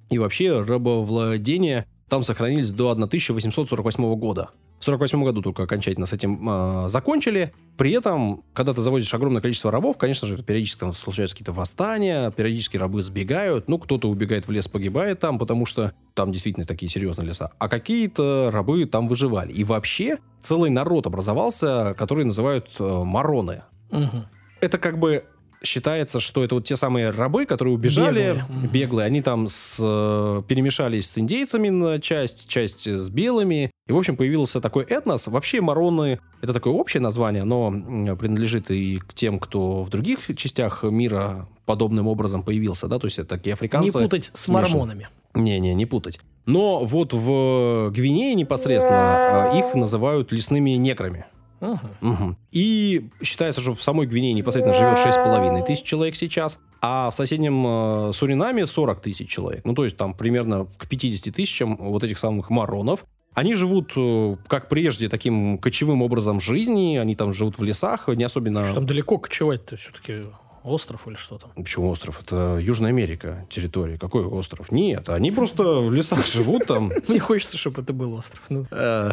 И вообще, рабовладение там сохранились до 1848 года. В 48 году только окончательно с этим э, закончили. При этом, когда ты заводишь огромное количество рабов, конечно же, периодически там случаются какие-то восстания, периодически рабы сбегают. Ну, кто-то убегает в лес, погибает там, потому что там действительно такие серьезные леса. А какие-то рабы там выживали. И вообще целый народ образовался, который называют э, мароны. Мгм. Это как бы считается, что это вот те самые рабы, которые убежали, Беглые. Беглые, они там с, э, перемешались с индейцами на часть, часть с белыми. И, в общем, появился такой этнос. Вообще, мароны — это такое общее название, но принадлежит и к тем, кто в других частях мира подобным образом появился, да, то есть это такие Не африканцы. путать с мормонами. Не-не, не путать. Но вот в Гвинее непосредственно э, их называют лесными неграми. Мгм. Мгм. И считается, что в самой Гвинее непосредственно живет 6,5 тысяч человек сейчас, а в соседнем э, Суринаме 40 тысяч человек. Ну, то есть там примерно к 50 тысячам вот этих самых маронов. Они живут, э, как прежде, таким кочевым образом жизни. Они там живут в лесах, не особенно... Что там далеко кочевать-то все-таки остров или что там? Почему остров? Это Южная Америка территория. Какой остров? Нет, они просто в лесах живут там. [LAUGHS] Мне хочется, чтобы это был остров. Ну, Э,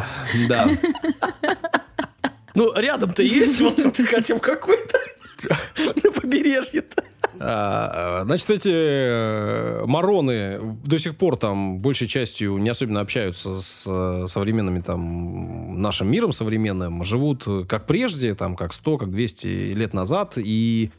Да. [LAUGHS] ну, рядом-то есть остров-то хотя бы какой-то. [LAUGHS] На побережье-то. А, а, Значит, эти э, мароны до сих пор там большей частью не особенно общаются с э, современными там нашим миром современным, живут как прежде, там как 100, как 200 лет назад, и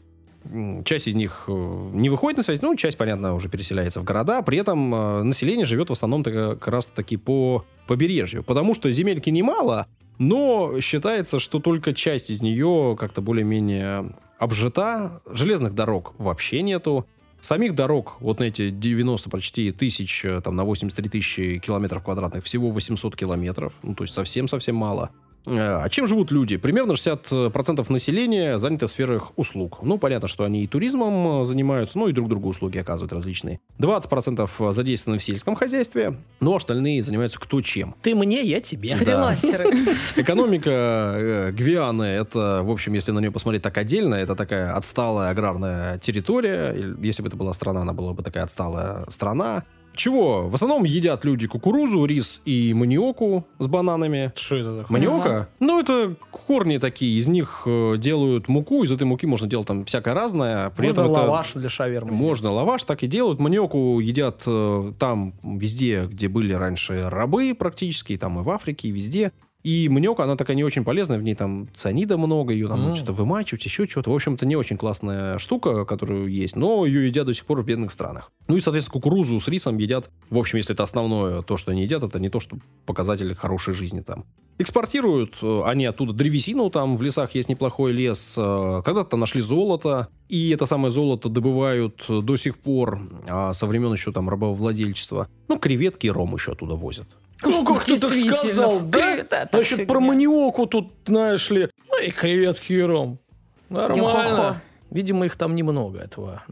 Часть из них э, не выходит на связь, ну, часть, понятно, уже переселяется в города. При этом население живет в основном как раз-таки по побережью. Потому что земельки немало, но считается, что только часть из нее как-то более-менее обжита. Железных дорог вообще нету. Самих дорог, вот на эти 90 почти тысяч, э, там на 83 тысячи километров квадратных, всего 800 километров. Ну, то есть совсем-совсем мало. Э, А чем живут люди? Примерно 60% населения заняты в сферах услуг. Ну, понятно, что они и туризмом э, занимаются, ну и друг другу услуги оказывают различные. 20% задействованы в сельском хозяйстве, но остальные занимаются кто чем. Ты мне, я тебе. Фрилансеры. [LAUGHS] Экономика э, Гвианы, это, в общем, если на нее посмотреть так отдельно, это такая отсталая аграрная территория. Если бы это была страна, она была бы такая отсталая страна. Чего? В основном едят люди кукурузу, рис и маниоку с бананами. Что это такое? Маниока? Ну, это корни такие. Из них э, делают муку. Из этой муки можно делать там всякое разное. При Можно этом это- лаваш для шавермы. можно лаваш, так и делают. Маниоку едят э, там везде, где были раньше рабы практически, там и в Африке, и везде. И маниок, она такая не очень полезная, в ней там цианида много, ее там надо что-то вымачивать, еще что-то. В общем, это не очень классная штука, которую есть, но ее едят до сих пор в бедных странах. Ну и, соответственно, кукурузу с рисом едят. В общем, если это основное то, что они едят, это не то, что показатель хорошей жизни там. Экспортируют э, они оттуда древесину, там в лесах есть неплохой лес. э, Когда-то нашли золото, и это самое золото добывают э, до сих пор, а со времен еще там рабовладельчества. Ну, креветки и ром еще оттуда возят. Ну, как ты так сказал, да? Да, Значит, фигня. про маниоку тут, знаешь ли, ну и креветки и ром. Нормально. Видимо, их там немного, этого,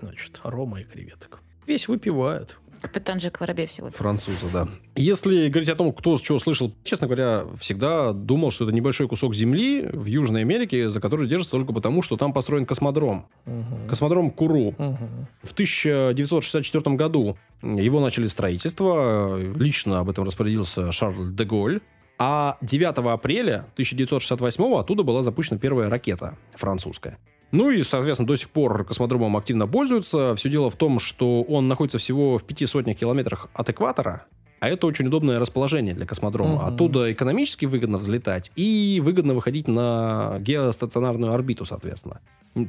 значит, рома и креветок. Весь выпивают. Капитан Джек Воробей всего. Французы, да. Если говорить о том, кто чего слышал, честно говоря, всегда думал, что это небольшой кусок земли в Южной Америке, за который держится только потому, что там построен космодром. Мгм. Космодром Куру. Мгм. В 1964 году его начали строительство. Лично об этом распорядился Шарль де Голь. А 9 апреля 1968 оттуда была запущена первая ракета французская. Ну и, соответственно, до сих пор космодромом активно пользуются. Все дело в том, что он находится всего в пяти сотнях километрах от экватора, а это очень удобное расположение для космодрома. Мгм. Оттуда экономически выгодно взлетать и выгодно выходить на геостационарную орбиту, соответственно.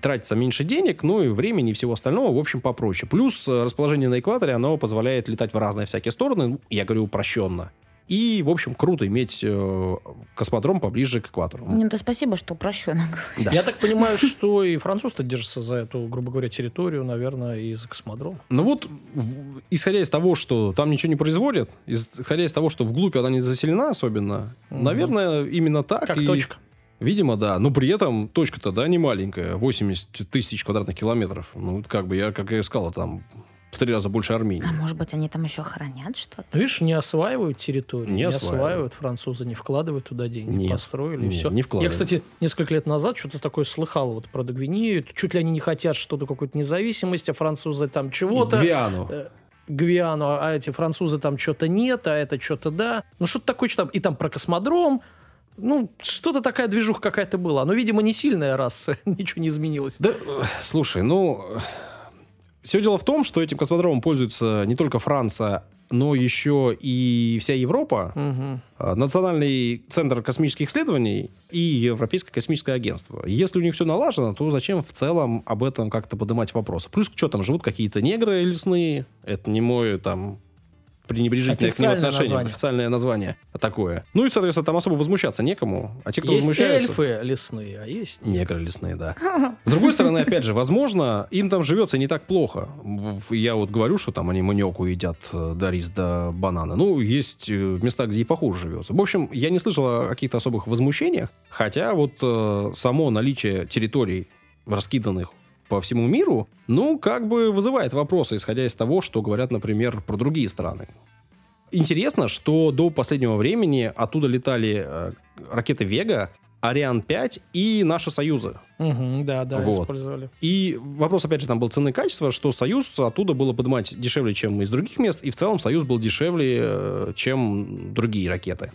Тратится меньше денег, ну и времени и всего остального, в общем, попроще. Плюс расположение на экваторе, оно позволяет летать в разные всякие стороны, я говорю упрощенно. И, в общем, круто иметь э, космодром поближе к экватору. Ну, да спасибо, что упрощенно. Да. Я так понимаю, что и француз-то держится за эту, грубо говоря, территорию, наверное, и за космодром. Ну вот, в- исходя из того, что там ничего не производят, исходя из того, что вглубь она не заселена особенно, Мгм. наверное, именно так. Как и- точка. Видимо, да. Но при этом точка-то, да, не маленькая. 80 тысяч квадратных километров. Ну, как бы я, как и искал, там в три раза больше Армении. А может быть, они там еще хранят что-то? Видишь, не осваивают территорию, Не не, осваивают. осваивают. французы, не вкладывают туда деньги, Нет, построили, нет, все. не Я, вкладывают. кстати, несколько лет назад что-то такое слыхал вот про Догвинею. Чуть ли они не хотят что-то, какую-то независимость, а французы там чего-то. Гвиану. Э, Гвиану, а эти французы там что-то нет, а это что-то да. Ну, что-то такое, что там, и там про космодром. Ну, что-то такая движуха какая-то была. Но, видимо, не сильная, раз [LAUGHS] ничего не изменилось. Да, слушай, ну... Все дело в том, что этим космодромом пользуется не только Франция, но еще и вся Европа. А, Национальный центр космических исследований и Европейское космическое агентство. Если у них все налажено, то зачем в целом об этом как-то поднимать вопросы? Плюс, что там живут какие-то негры лесные, это не мой там пренебрежительное к ним отношение, название. официальное название такое. Ну и, соответственно, там особо возмущаться некому. А те, кто Есть возмущаются... эльфы лесные, а есть... Негры лесные, да. С другой стороны, опять же, возможно, им там живется не так плохо. Я вот говорю, что там они маниоку едят, э, да рис, да бананы. Ну, есть э, места, где и похуже живется. В общем, я не слышал о каких-то особых возмущениях, хотя вот э, само наличие территорий, раскиданных по всему миру, ну, как бы вызывает вопросы, исходя из того, что говорят, например, про другие страны. Интересно, что до последнего времени оттуда летали э, ракеты «Вега», «Ариан-5» и наши союзы. Мгм, да, да, Вот. использовали. И вопрос, опять же, там был цены и качества, что Союз оттуда было поднимать дешевле, чем из других мест, и в целом Союз был дешевле, э, чем другие ракеты.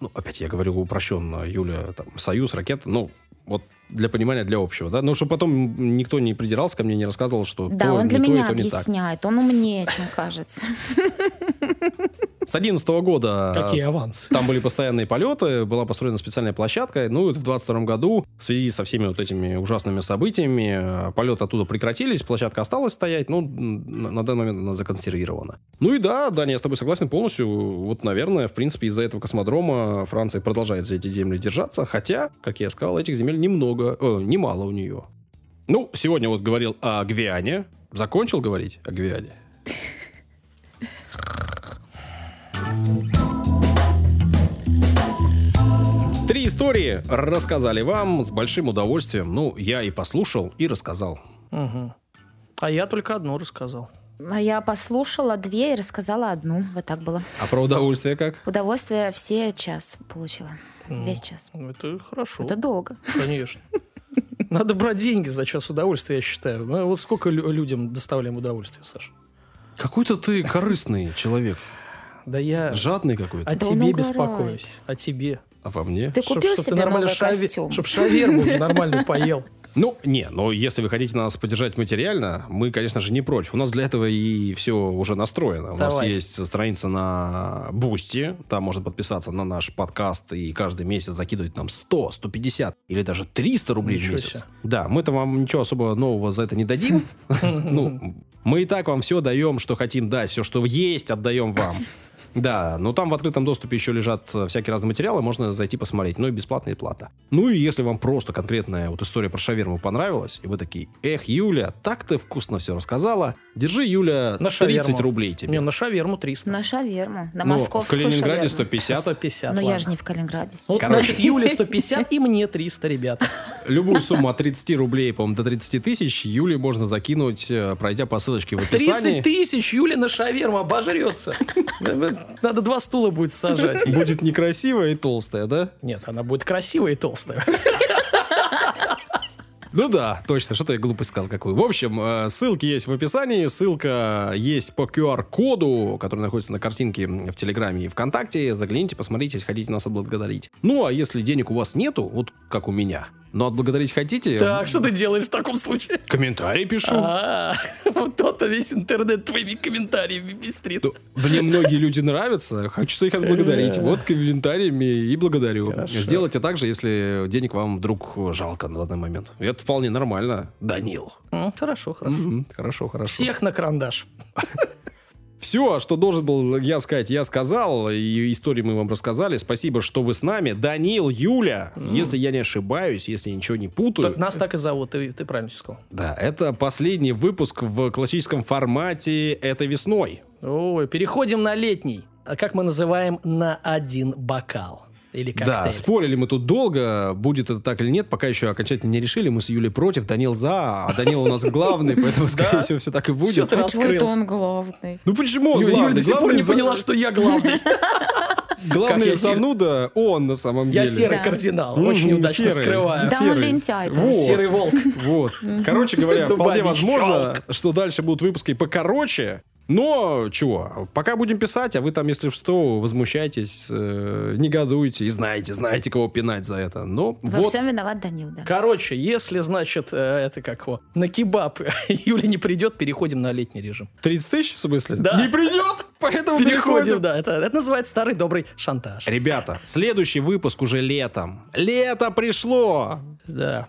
Ну, опять я говорю упрощенно, Юля, там, Союз, ракеты, ну, вот для понимания, для общего, да, ну, чтобы потом никто не придирался ко мне, не рассказывал, что Да, то он для меня то объясняет. Он умнее, чем кажется. [LAUGHS] С 11 года... Какие авансы? Там были постоянные полеты, была построена специальная площадка. Ну, и в 22 году, в связи со всеми вот этими ужасными событиями, полеты оттуда прекратились, площадка осталась стоять, ну, на, на данный момент она законсервирована. Ну и да, Даня, я с тобой согласен полностью. Вот, наверное, в принципе, из-за этого космодрома Франция продолжает за эти земли держаться, хотя, как я сказал, этих земель немного, э, немало у нее. Ну, сегодня вот говорил о Гвиане. Закончил говорить о Гвиане? Три истории рассказали вам с большим удовольствием. Ну, я и послушал, и рассказал. Угу. А я только одну рассказал. А я послушала две и рассказала одну. Вот так было. А про удовольствие как? Удовольствие все час получила. Весь час. Это хорошо. Это долго. Конечно. Надо брать деньги за час удовольствия, я считаю. Ну, вот сколько лю- людям доставляем удовольствие, Саша? Какой-то ты корыстный человек. Да я Жадный какой-то. о Да тебе беспокоюсь. О тебе. А во мне? Ты Чтоб- купил чтоб ты себе нормально новый шаве- костюм? Чтоб шаверму уже нормально поел. [LAUGHS] Ну, не, но если вы хотите нас поддержать материально, мы, конечно же, не против. У нас для этого и все уже настроено. У нас Давай. есть страница на Boosty, там можно подписаться на наш подкаст и каждый месяц закидывать нам 100, 150 или даже 300 рублей в Ничего месяц. себе. Да, мы-то вам ничего особо нового за это не дадим. [LAUGHS] Ну, мы и так вам все даем, что хотим дать, все, что есть, отдаем вам. Да, но там в открытом доступе еще лежат э, всякие разные материалы, можно зайти посмотреть, ну и бесплатно и платно. Ну и если вам просто конкретная вот история про шаверму понравилась, и вы такие, эх, Юля, так ты вкусно все рассказала, держи, Юля, На 30 шаверму. рублей тебе. Не, на шаверму 300. На шаверму. На Ну, в московскую Калининграде шаверму. 150. 150, Но я же не в Калининграде. Ну, Короче. значит, Юле 150 и мне 300, ребята. [LAUGHS] Любую сумму от 30 рублей, по-моему, до 30 тысяч Юле можно закинуть, э, пройдя по ссылочке в описании. 30 тысяч Юля на шаверму обожрется. [LAUGHS] Надо два стула будет сажать. [LAUGHS] Будет некрасивая и толстая, да? Нет, она будет красивая и толстая. [LAUGHS] Ну да, точно, что-то я глупость сказал какую. В общем, э, ссылки есть в описании, ссылка есть по QR-коду, который находится на картинке в Телеграме и ВКонтакте. Загляните, посмотрите, если хотите нас отблагодарить. Ну, а если денег у вас нету, вот как у меня, но отблагодарить хотите, Так, что ты делаешь в таком случае? комментарий пишу. А, вот то-то весь интернет твоими комментариями пестрит. То- Мне многие люди нравятся, хочу их отблагодарить. Вот комментариями и благодарю. Сделайте так же, если денег вам вдруг жалко на данный момент. Это вполне нормально. Данил. Хорошо, хорошо. Хорошо, хорошо. Всех на карандаш. Все, что должен был я сказать, я сказал. И истории мы вам рассказали. Спасибо, что вы с нами. Данил, Юля, если я не ошибаюсь, если я ничего не путаю. Так, Нас так и зовут, ты, ты правильно сказал. Да, это последний выпуск в классическом формате этой весной. Ой, переходим на летний. А как мы называем на один бокал? Или коктейль? Да, спорили мы тут долго, будет это так или нет, пока еще окончательно не решили. Мы с Юлей против, Данил за, а Данил у нас [LAUGHS] главный, поэтому, скорее всего, все так и будет. ты раскрыл. Он главный. Ну почему он Юля, Юля главный? до сих пор Главный не поняла, что я главный. [LAUGHS] Главный я зануда он на самом Я деле. серый Да. кардинал. Очень удачно серый. скрываю. Да он Серый. лентяй. Вот. Серый волк. Вот. Короче говоря, [LAUGHS] вполне возможно, что дальше будут выпуски покороче. Но, чего, пока будем писать, а вы там, если что, возмущайтесь, э, негодуйте и знаете, знаете, кого пинать за это. Но Во вот, всем виноват Данил, да. Короче, если, значит, э, это как его, на кебаб [LAUGHS] Юля не придет, переходим на летний режим. 30 тысяч, в смысле? Да. Не придет, поэтому Переходим, переходим. да. Это, это называется старый добрый шантаж. Ребята, следующий выпуск уже летом. Лето пришло! Да.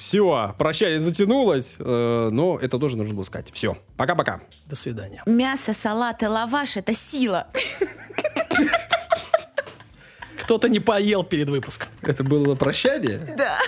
Все, прощание затянулось, э, но это тоже нужно было сказать. Все, пока-пока. До свидания. Мясо, салат и лаваш – это сила. Кто-то не поел перед выпуском. Это было прощание? Да.